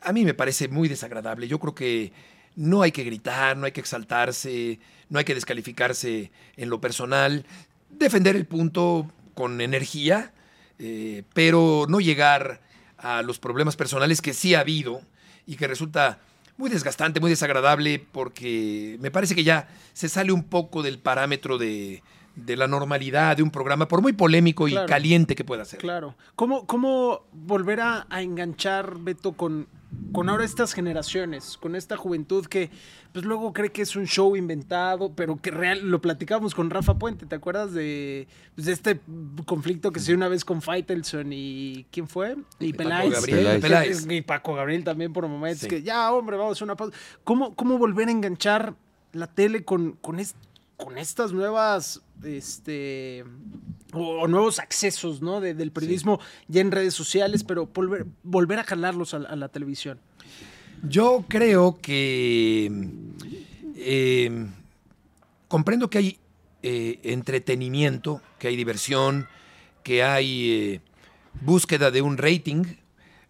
a mí me parece muy desagradable. Yo creo que no hay que gritar, no hay que exaltarse, no hay que descalificarse en lo personal, defender el punto con energía, eh, pero no llegar a los problemas personales que sí ha habido y que resulta muy desgastante, muy desagradable, porque me parece que ya se sale un poco del parámetro de, de la normalidad de un programa, por muy polémico y caliente que pueda ser. Claro. ¿Cómo, cómo volver a, a enganchar, Beto, con, con ahora estas generaciones, con esta juventud que pues luego cree que es un show inventado, pero que real, lo platicamos con Rafa Puente, ¿te acuerdas de, pues, de este conflicto que se dio una vez con Faitelson y ¿quién fue? Y Paco Peláez. Gabriel, Que- Peláez. Y Paco Gabriel también por momentos, Sí. que ya, hombre, vamos a hacer una pausa. ¿Cómo, cómo volver a enganchar la tele con, con, con estas nuevas, este, o, o nuevos accesos, ¿no? de- del periodismo ya en redes sociales, pero volver, volver a jalarlos a, la- a la televisión. Yo creo que eh, comprendo que hay eh, entretenimiento, que hay diversión, que hay eh, búsqueda de un rating,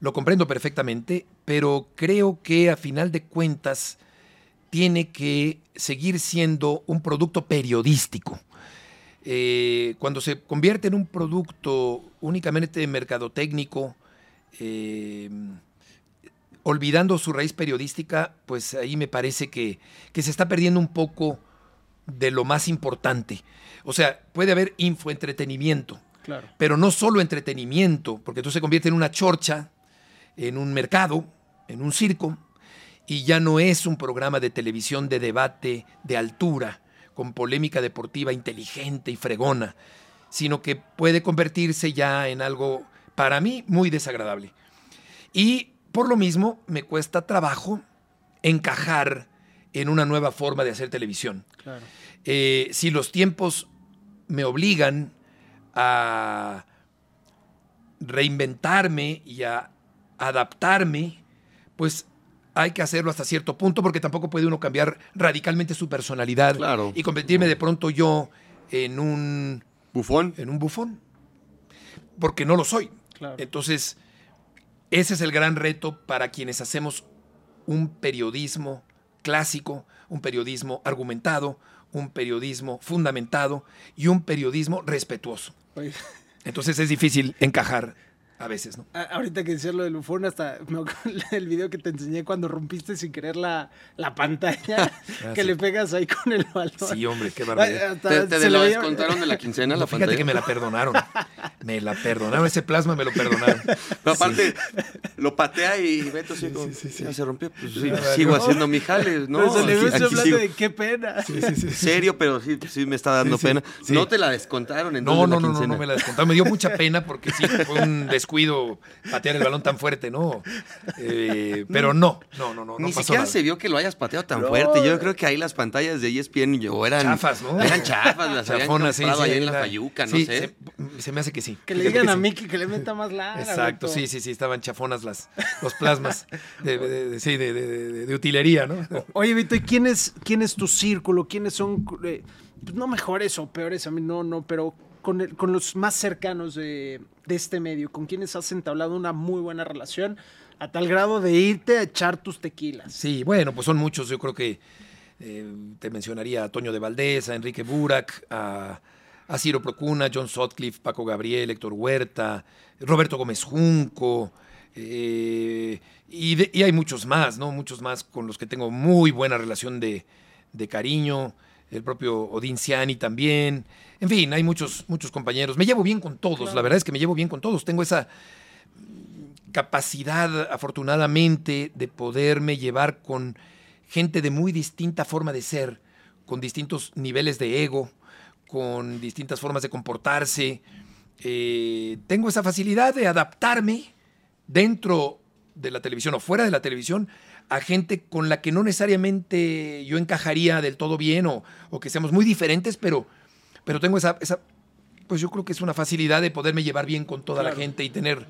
lo comprendo perfectamente, pero creo que a final de cuentas tiene que seguir siendo un producto periodístico. Eh, cuando se convierte en un producto únicamente mercadotécnico, eh, olvidando su raíz periodística, pues ahí me parece que, que se está perdiendo un poco de lo más importante. O sea, puede haber infoentretenimiento, Claro. pero no solo entretenimiento, porque entonces se convierte en una chorcha, en un mercado, en un circo, y ya no es un programa de televisión de debate de altura, con polémica deportiva inteligente y fregona, sino que puede convertirse ya en algo, para mí, muy desagradable. Y por lo mismo me cuesta trabajo encajar en una nueva forma de hacer televisión. Claro. Eh, si los tiempos me obligan a reinventarme y a adaptarme, pues hay que hacerlo hasta cierto punto porque tampoco puede uno cambiar radicalmente su personalidad Claro. y convertirme de pronto yo en un, Bufón. en un bufón, porque no lo soy. Claro. Entonces, ese es el gran reto para quienes hacemos un periodismo clásico, un periodismo argumentado, un periodismo fundamentado y un periodismo respetuoso. Entonces es difícil encajar a veces, ¿no? a- ahorita que decías lo del bufón, hasta me acuerdo el video que te enseñé cuando rompiste sin querer la, la pantalla, que sí. le pegas ahí con el balón. Sí, hombre, qué barbaridad. hasta ¿Te, te se le lo descontaron de la quincena la Fíjate pantalla? que me la perdonaron. Me la perdonaron. Ese plasma me lo perdonaron. Pero aparte, lo patea y Beto como, ya se rompió. Pues sí, sigo haciendo mi jale, ¿no? Pero se le Aquí- hablando sigo. de qué pena. Serio, pero sí, sí me está dando Sí, sí, pena. sí. No te la descontaron entonces No, la no, no, no, no me la descontaron. Me dio mucha pena porque sí, fue un descuido patear el balón tan fuerte, ¿no? Eh, pero no, no, no, no. Ni no pasó siquiera nada. se vio que lo hayas pateado tan No. fuerte. Yo creo que ahí las pantallas de ESPN yo eran Chafas, ¿no? Eran chafas, las habían Chafonas, sí, sí, ahí en la era- Fayuca, no sí, sé. Se, se me hace que sí. Que le Fíjate digan que a sí. Miki que le meta más larga. Exacto, sí, sí, sí, estaban chafonas las, los plasmas de, de- de- sí, de, de- de- de utilería, ¿no? Oye, Vito, ¿y quién es, quién es tu círculo? ¿Quiénes son, eh, pues, no mejores o peores a mí, no, no, pero con, los más cercanos de, este medio? ¿Con quienes has entablado una muy buena relación a tal grado de irte a echar tus tequilas? Sí, bueno, pues son muchos. Yo creo que eh, te mencionaría a Toño de Valdés, a Enrique Burak, a, Ciro Procuna, John Sutcliffe, Paco Gabriel, Héctor Huerta, Roberto Gómez Junco. eh, y, hay muchos más, ¿no? Muchos más con los que tengo muy buena relación de cariño. El propio Odín Ciani también. En fin, hay muchos, muchos compañeros. Me llevo bien con todos. La verdad es que me llevo bien con todos. Tengo esa capacidad, afortunadamente, de poderme llevar con gente de muy distinta forma de ser, con distintos niveles de ego, con distintas formas de comportarse. Eh, tengo esa facilidad de adaptarme dentro de la televisión o fuera de la televisión a gente con la que no necesariamente yo encajaría del todo bien o, o que seamos muy diferentes, pero, pero tengo esa, esa, pues yo creo que es una facilidad de poderme llevar bien con toda la Claro. gente y tener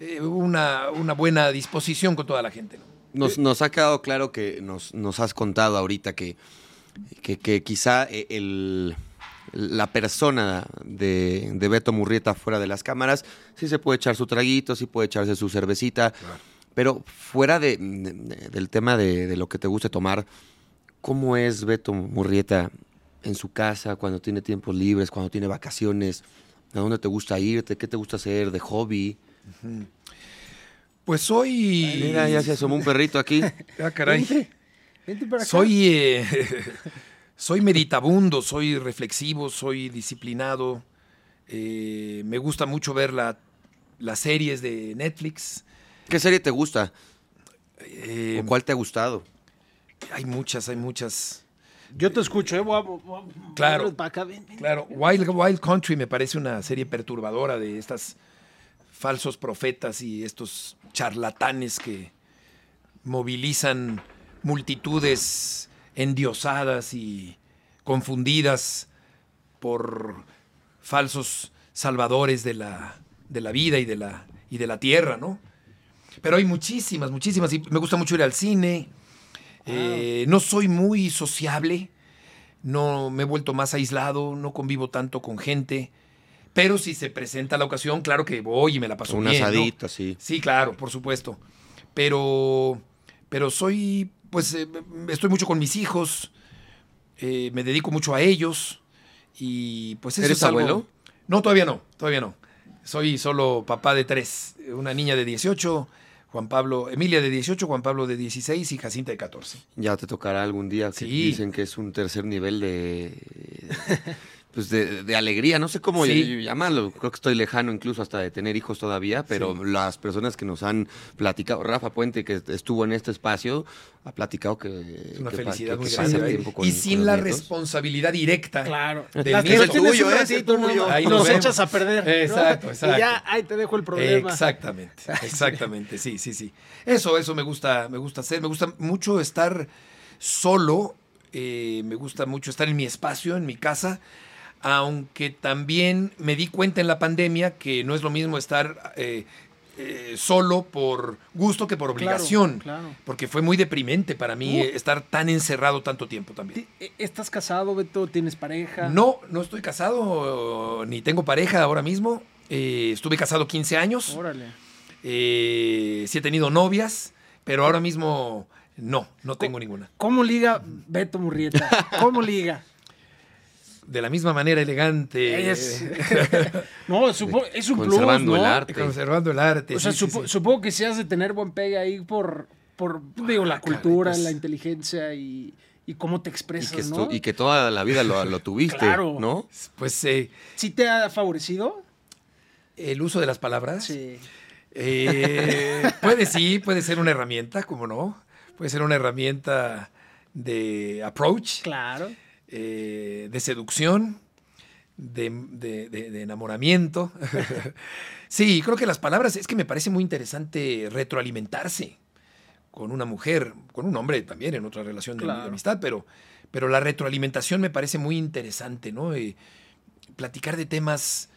eh, una, una buena disposición con toda la gente. ¿no? Nos, nos ha quedado claro que nos, nos has contado ahorita que, que, que quizá eh, el, la persona de, de Beto Murrieta fuera de las cámaras sí se puede echar su traguito, sí puede echarse su cervecita, pero fuera de, de- del tema de, de lo que te guste tomar, ¿cómo es Beto Murrieta en su casa cuando tiene tiempos libres, cuando tiene vacaciones? ¿A dónde te gusta irte? ¿Qué te gusta hacer de hobby? Pues soy. Mira, ya se asomó un perrito aquí. Ah, caray. Vente, vente para acá. Soy, eh, soy meditabundo, soy reflexivo, soy disciplinado. eh, me gusta mucho ver la- las series de Netflix. ¿Qué serie te gusta? Eh, ¿O cuál te ha gustado? hay muchas, hay muchas. Yo te escucho, ¿eh? Voy a- voy a- Claro. voy para acá, ven, ven. Claro, Wild, Wild Country me parece una serie perturbadora de estas falsos profetas y estos charlatanes que movilizan multitudes endiosadas y confundidas por falsos salvadores de la, de la vida y de la, y de la tierra, ¿no? Pero hay muchísimas, muchísimas. Y me gusta mucho ir al cine. Eh, no soy muy sociable. No me he vuelto más aislado. No convivo tanto con gente. Pero si se presenta la ocasión, claro que voy y me la paso Un bien. ¿no? asadito, sí. Sí, claro, por supuesto. Pero, pero soy, pues, eh, estoy mucho con mis hijos. eh, me dedico mucho a ellos. Y pues eso ¿Eres es algo- abuelo? No, todavía no, todavía no. Soy solo papá de tres. Una niña de 18, Juan Pablo, Emilia de 18, Juan Pablo de 16 y Jacinta de 14. Ya te tocará algún día que Sí. dicen que es un tercer nivel de pues de, de alegría, no sé cómo Sí. llamarlo, creo que estoy lejano incluso hasta de tener hijos todavía, pero Sí. las personas que nos han platicado, Rafa Puente que estuvo en este espacio, ha platicado que Es una que felicidad que- muy que grande. pasa ¿eh? tiempo con- y sin la nietos. responsabilidad directa. Claro. Tienes tienes tuyo, ratito, ¿no? tuyo. Ahí Nos nos echas a perder. ¿no? Exacto, Y exacto. ya, ahí te dejo el problema. Exactamente, exactamente, sí, sí, sí. Eso, eso me gusta, me gusta hacer. Me gusta mucho estar solo. eh, me gusta mucho estar en mi espacio, en mi casa. Aunque también me di cuenta en la pandemia que no es lo mismo estar eh, eh, solo por gusto que por obligación. claro. Porque fue muy deprimente para mí Uh. estar tan encerrado tanto tiempo también. Eh, ¿Estás casado, Beto? ¿Tienes pareja? No, no estoy casado ni tengo pareja ahora mismo. Eh, estuve casado 15 años. Órale. Sí he tenido novias, pero ahora mismo no, no tengo ninguna. ¿Cómo liga Beto Murrieta? ¿Cómo liga? De la misma manera elegante. Es, no, supo- es un plus, Conservando ¿no? el arte. Conservando el arte. O sea, sí, sí, supo- sí. supongo que sí has de tener buen pegue ahí por, por digo, la Ah, cultura, pues. la inteligencia y, y cómo te y expresas, que, ¿no? y que toda la vida lo, lo tuviste, Claro. ¿no? Pues eh, ¿Sí te ha favorecido? el uso de las palabras. Sí. Eh, puede sí, puede ser una herramienta, como no. Puede ser una herramienta de approach, Claro. Eh, de seducción, de, de- de- de enamoramiento. sí, creo que las palabras, es que me parece muy interesante retroalimentarse con una mujer, con un hombre también en otra relación de, Claro. amistad, pero, pero la retroalimentación me parece muy interesante, ¿no? Eh, platicar de temas,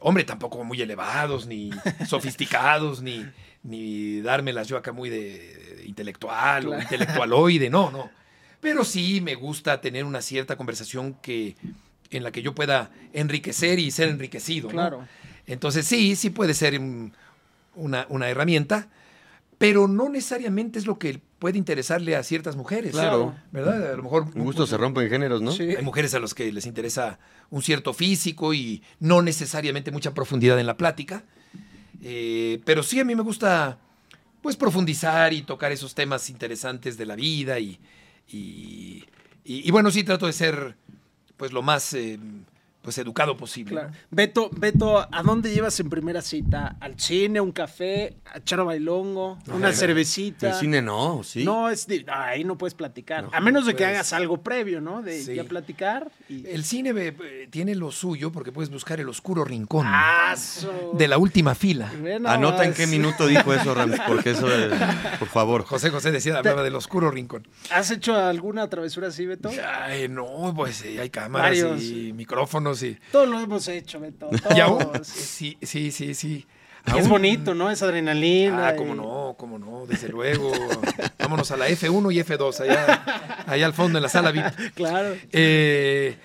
hombre, tampoco muy elevados, ni sofisticados, ni, ni dármelas yo acá muy de, de intelectual o Claro. intelectualoide, no, no. Pero sí me gusta tener una cierta conversación que, en la que yo pueda enriquecer y ser enriquecido. ¿no? Claro. Entonces sí, sí puede ser una, una herramienta, pero no necesariamente es lo que puede interesarle a ciertas mujeres. Claro. ¿Verdad? A lo mejor Un gusto se rompe en géneros, ¿no? Sí. hay mujeres a las que les interesa un cierto físico y no necesariamente mucha profundidad en la plática. Eh, pero sí a mí me gusta pues profundizar y tocar esos temas interesantes de la vida y, y, bueno, sí trato de ser pues lo más eh, pues educado posible. Claro. ¿no? Beto, Beto, ¿a dónde llevas en primera cita? ¿Al cine, un café, a echar a bailongo, una cervecita? El cine no, sí. No, es de- ahí no puedes platicar. No, a menos de que puedes. hagas algo previo, ¿no? De Sí. ya platicar. Y... El cine eh, tiene lo suyo porque puedes buscar el oscuro rincón ¡Aso! de la última fila. Anota en qué minuto dijo eso, Rams, porque eso, eh, por favor. José José decía, hablaba del oscuro rincón. ¿Has hecho alguna travesura así, Beto? Ay, no, pues eh, hay cámaras Varios. y micrófonos y... Todos lo hemos hecho, Beto. Y aún, sí, sí, sí, sí. Es bonito, ¿no? Es adrenalina. Ah, y- cómo no, cómo no, desde luego. Vámonos a la F1 y F2, allá, allá al fondo en la sala VIP. Claro. Eh,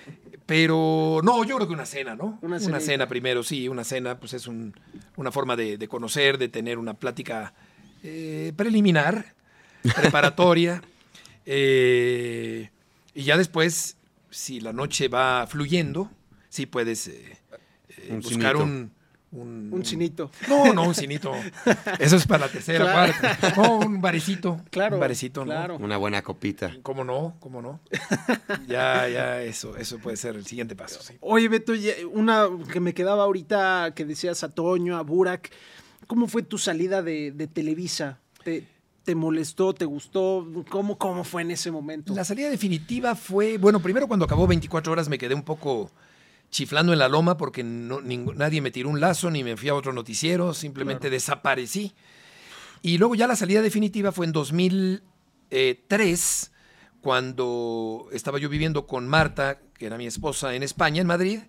pero no, yo creo que una cena, ¿no? Una Una, cena primero, sí, una cena, pues es un- una forma de, de conocer, de tener una plática eh, preliminar, preparatoria. eh, y ya después, si la noche va fluyendo, sí puedes eh, eh, Un buscar cinito. un, un, Un cinito. No, no, un cinito. Eso es para la tercera, Claro. cuarta. No, un barecito. Claro, Un barecito, ¿no? claro. Una buena copita. ¿Cómo no? ¿Cómo no? Ya, ya, eso, eso puede ser el siguiente paso. sí. Oye, Beto, ya- una que me quedaba ahorita que decías a Toño, a Burak, ¿cómo fue tu salida de, de Televisa? ¿Te, te molestó? ¿Te gustó? ¿Cómo, ¿Cómo fue en ese momento? La salida definitiva fue, bueno, primero cuando acabó 24 horas me quedé un poco chiflando en la loma porque no, nadie me tiró un lazo ni me fui a otro noticiero, simplemente desaparecí. Y luego ya la salida definitiva fue en 2003, cuando estaba yo viviendo con Marta, que era mi esposa, en España, en Madrid,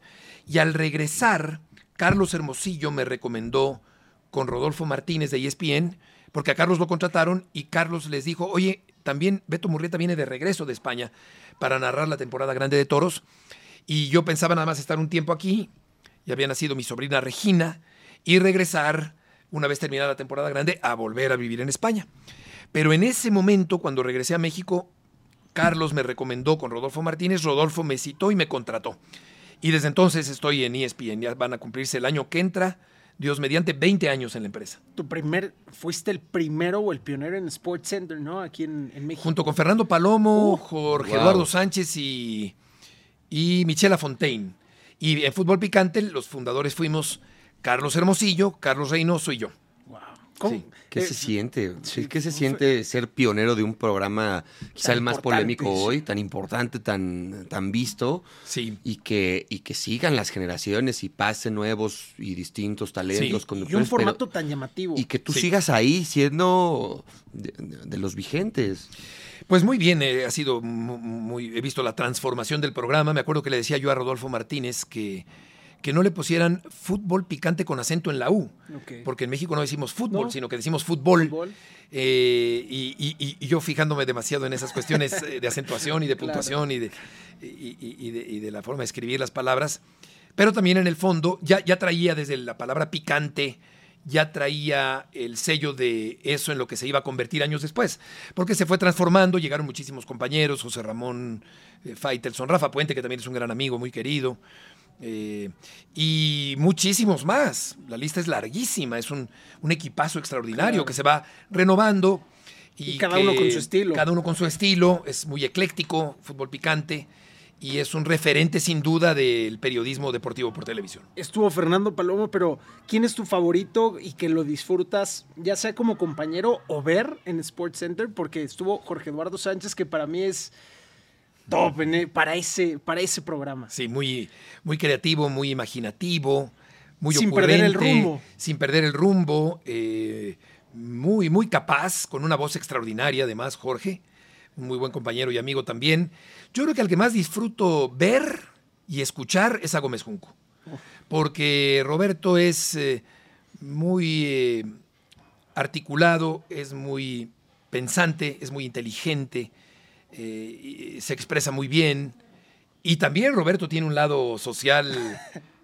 y al regresar, Carlos Hermosillo me recomendó con Rodolfo Martínez de ESPN, porque a Carlos lo contrataron y Carlos les dijo, oye, también Beto Murrieta viene de regreso de España para narrar la temporada grande de toros, y yo pensaba nada más estar un tiempo aquí, ya había nacido mi sobrina Regina, y regresar, una vez terminada la temporada grande, a volver a vivir en España. Pero en ese momento, cuando regresé a México, Carlos me recomendó con Rodolfo Martínez, Rodolfo me citó y me contrató. Y desde entonces estoy en ESPN, ya van a cumplirse el año que entra, Dios mediante, 20 años en la empresa. Tu primer, fuiste el primero o el pionero en Sports Center, ¿no? Aquí en, en México. Junto con Fernando Palomo, Uh, Jorge wow. Eduardo Sánchez y, y Michela Fontaine. Y en Fútbol Picante, los fundadores fuimos Carlos Hermosillo, Carlos Reynoso y yo. Wow. ¿Cómo? Sí. ¿Qué Eh, se siente? sí, ¿Qué se siente ser pionero de un programa quizá el más polémico hoy, tan importante, tan, tan visto? Sí. Y que, y que sigan las generaciones y pasen nuevos y distintos talentos, Sí, Y un conductores, pero- formato tan llamativo. y que tú Sí. sigas ahí siendo de, de- de los vigentes. Pues muy bien, eh, ha sido mu- muy, he visto la transformación del programa. Me acuerdo que le decía yo a Rodolfo Martínez que, que no le pusieran fútbol picante con acento en la U, porque en México no decimos fútbol, No. sino que decimos fútbol. Fútbol. Eh, y, y- y- y yo fijándome demasiado en esas cuestiones eh, de acentuación y de Claro. puntuación y, de, de, y de la forma de escribir las palabras. Pero también en el fondo ya, ya traía desde la palabra picante, ya traía el sello de eso en lo que se iba a convertir años después. Porque se fue transformando, llegaron muchísimos compañeros, José Ramón eh, Faitelson, Rafa Puente, que también es un gran amigo, muy querido. eh, y muchísimos más. La lista es larguísima, es un, un equipazo extraordinario Claro. que se va renovando. Y cada uno con su estilo. Cada uno con su estilo, es muy ecléctico, fútbol picante, y es un referente sin duda del periodismo deportivo por televisión. Estuvo Fernando Palomo, pero ¿quién es tu favorito y que lo disfrutas, ya sea como compañero o ver en Sports Center? Porque estuvo Jorge Eduardo Sánchez, que para mí es top e- para, ese, para ese programa. Sí, muy, muy creativo, muy imaginativo, muy Sin perder el rumbo. Sin perder el rumbo, eh, muy, muy capaz, con una voz extraordinaria, además, Jorge, un muy buen compañero y amigo también. Yo creo que al que más disfruto ver y escuchar es a Gómez Junco, porque Roberto es eh, muy eh, articulado, es muy pensante, es muy inteligente, eh, se expresa muy bien. Y también Roberto tiene un lado social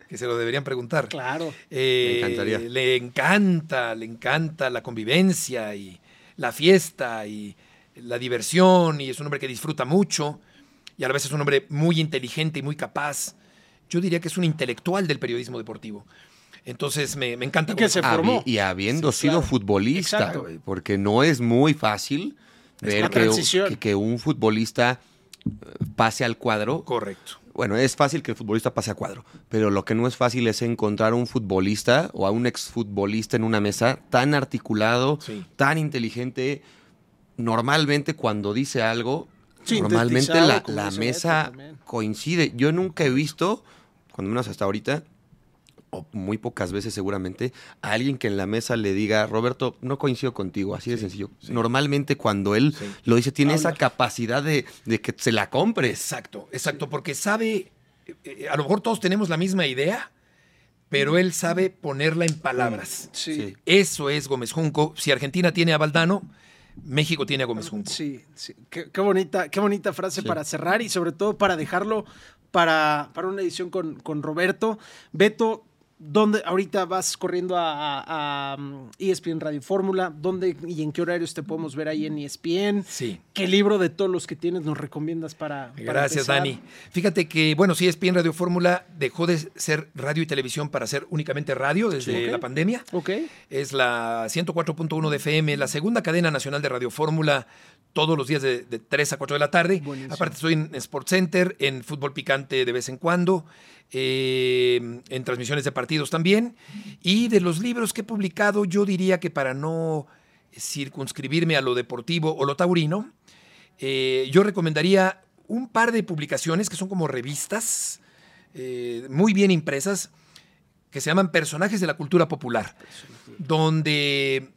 que se lo deberían preguntar. Claro. Eh, Me encantaría. Le encanta, le encanta la convivencia y la fiesta y la diversión y es un hombre que disfruta mucho y a la vez es un hombre muy inteligente y muy capaz. Yo diría que es un intelectual del periodismo deportivo. Entonces me, me encanta. Y que se Habi- formó. Y habiendo Sí, sido claro. futbolista, Exacto. porque no es muy fácil Es ver que, que- que un futbolista eh, pase al cuadro. Correcto. Bueno, es fácil que el futbolista pase a cuadro, pero lo que no es fácil es encontrar un futbolista o a un exfutbolista en una mesa tan articulado, Sí. tan inteligente. Normalmente cuando dice algo, Sí, normalmente la, mesa coincide. Yo nunca he visto, cuando menos hasta ahorita, o muy pocas veces seguramente, a alguien que en la mesa le diga, Roberto, no coincido contigo, así de sencillo. Normalmente cuando él Sí. lo dice, tiene esa capacidad de, de que se la compres. Exacto, exacto, porque sabe, eh, eh, a lo mejor todos tenemos la misma idea, pero él sabe ponerla en palabras. Sí. Sí. Eso es Gómez Junco. Si Argentina tiene a Valdano, México tiene a Gómez Junco. Sí, sí. Qué, qué bonita, qué bonita frase Sí. para cerrar y sobre todo para dejarlo para, para una edición con, con Roberto. Beto, ¿Dónde ahorita vas corriendo a, a- a, um, ESPN Radio Fórmula? ¿Dónde y en qué horarios te podemos ver ahí en ESPN? Sí. ¿Qué libro de todos los que tienes nos recomiendas para, Gracias? Dani. Fíjate que, bueno, sí, ESPN Radio Fórmula dejó de ser radio y televisión para ser únicamente radio desde la pandemia. Ok. Es la 104.1 de FM, la segunda cadena nacional de Radio Fórmula, todos los días de, de 3 a 4 de la tarde. Buenísimo. Aparte estoy en Sport Center, en Fútbol Picante de vez en cuando, eh, en transmisiones de partidos también. Y de los libros que he publicado, yo diría que para no circunscribirme a lo deportivo o lo taurino, eh, yo recomendaría un par de publicaciones que son como revistas eh, muy bien impresas que se llaman Personajes de la Cultura Popular, donde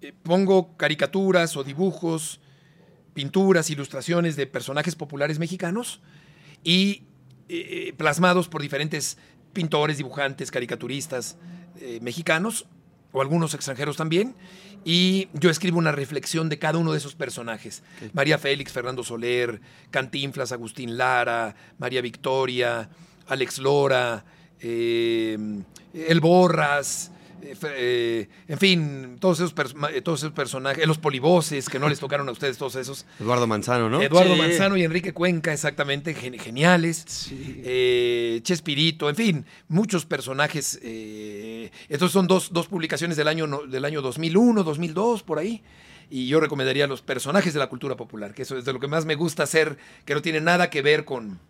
eh, pongo caricaturas o dibujos, pinturas, ilustraciones de personajes populares mexicanos y eh, plasmados por diferentes pintores, dibujantes, caricaturistas eh, mexicanos o algunos extranjeros también. Y yo escribo una reflexión de cada uno de esos personajes. María Félix, Fernando Soler, Cantinflas, Agustín Lara, María Victoria, Alex Lora, eh, El Borras, eh, eh, en fin, todos esos, eh, todos esos personajes, eh, los polivoces que no les tocaron a ustedes, todos esos. Eduardo Manzano, ¿no? Eduardo Sí. Manzano y Enrique Cuenca, exactamente, gen- geniales. Sí. Eh, Chespirito, en fin, muchos personajes. eh, estos son dos, dos publicaciones del año, no- del año 2001, 2002, por ahí. Y yo recomendaría los personajes de la cultura popular, que eso es de lo que más me gusta hacer, que no tiene nada que ver con...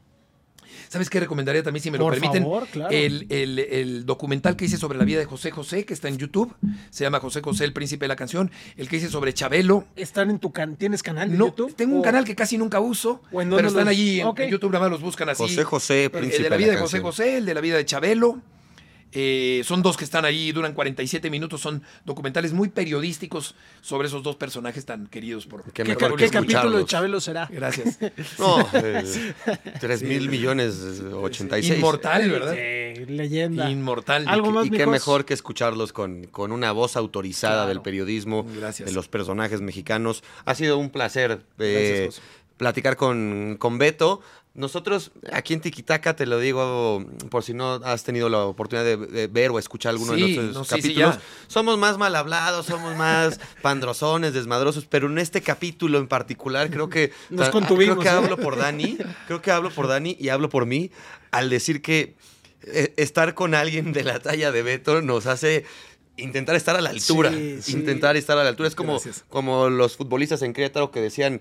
¿Sabes qué recomendaría también, si me lo Por permiten? favor, claro. el, el- el documental que hice sobre la vida de José José, que está en YouTube, se llama José José, el príncipe de la canción. El que hice sobre Chabelo, ¿Están en tu can ¿Tienes canal de no, YouTube? tengo un ¿O- canal que casi nunca uso, ¿O en pero están los- allí en, YouTube, nada más los buscan así. José José, El- príncipe el de la vida de José canción. José, el de la vida de Chabelo. Eh, son dos que están ahí, duran 47 minutos, son documentales muy periodísticos sobre esos dos personajes tan queridos por... Qué ¿Qué, qué capítulo de. Chabelo será? Gracias. No, eh, 3 mil millones, eh, 86. Inmortal, ¿verdad? Sí, leyenda. Inmortal. Algo más, Y qué mijos? mejor que escucharlos con, con una voz autorizada Claro. del periodismo, Gracias. de los personajes mexicanos. Ha sido un placer eh, Gracias, platicar con, con Beto. Nosotros aquí en Tiquitaca, te lo digo por si no has tenido la oportunidad de, de ver o escuchar alguno Sí, de nuestros no, sí, sí, capítulos, somos más mal hablados, somos más pandrosones, desmadrosos, pero en este capítulo en particular creo que Nos contuvimos, creo que ¿eh? hablo por Dani, creo que hablo por Dani y hablo por mí al decir que eh, estar con alguien de la talla de Beto nos hace intentar estar a la altura. Sí, sí. Intentar estar a la altura. Es como, Gracias. como los futbolistas en Querétaro que decían,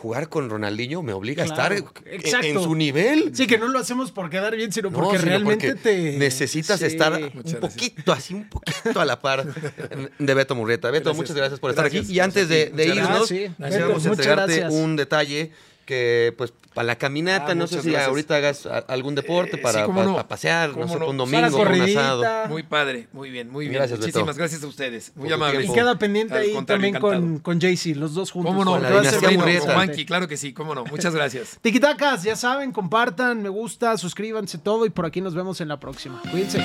jugar con Ronaldinho me obliga Claro, a estar en- exacto. en su nivel. Sí, que no lo hacemos por quedar bien, sino No, porque sino realmente porque te. necesitas Sí. estar un poquito, así un poquito a la par de Beto Murrieta. Beto, Gracias. muchas gracias por estar Gracias, aquí. Y antes de, irnos, gracias. Sí, quisiéramos entregarte gracias. un detalle que, pues, para la caminata, Ah, no sé si gracias. ahorita hagas algún deporte Eh, para, sí, no. pasear, no sé, no. un domingo, un asado. Muy padre, muy bien, muy bien. Gracias, Beto. Muchísimas gracias a ustedes. Muy amables. Y queda pendiente Al ahí también con, encantado. con Jaycee, los dos juntos. ¿Cómo no? Con la bueno, Murrieta. Claro que sí, cómo no. Muchas gracias. Tiquitacas, ya saben, compartan, me gusta, suscríbanse todo y por aquí nos vemos en la próxima. Cuídense.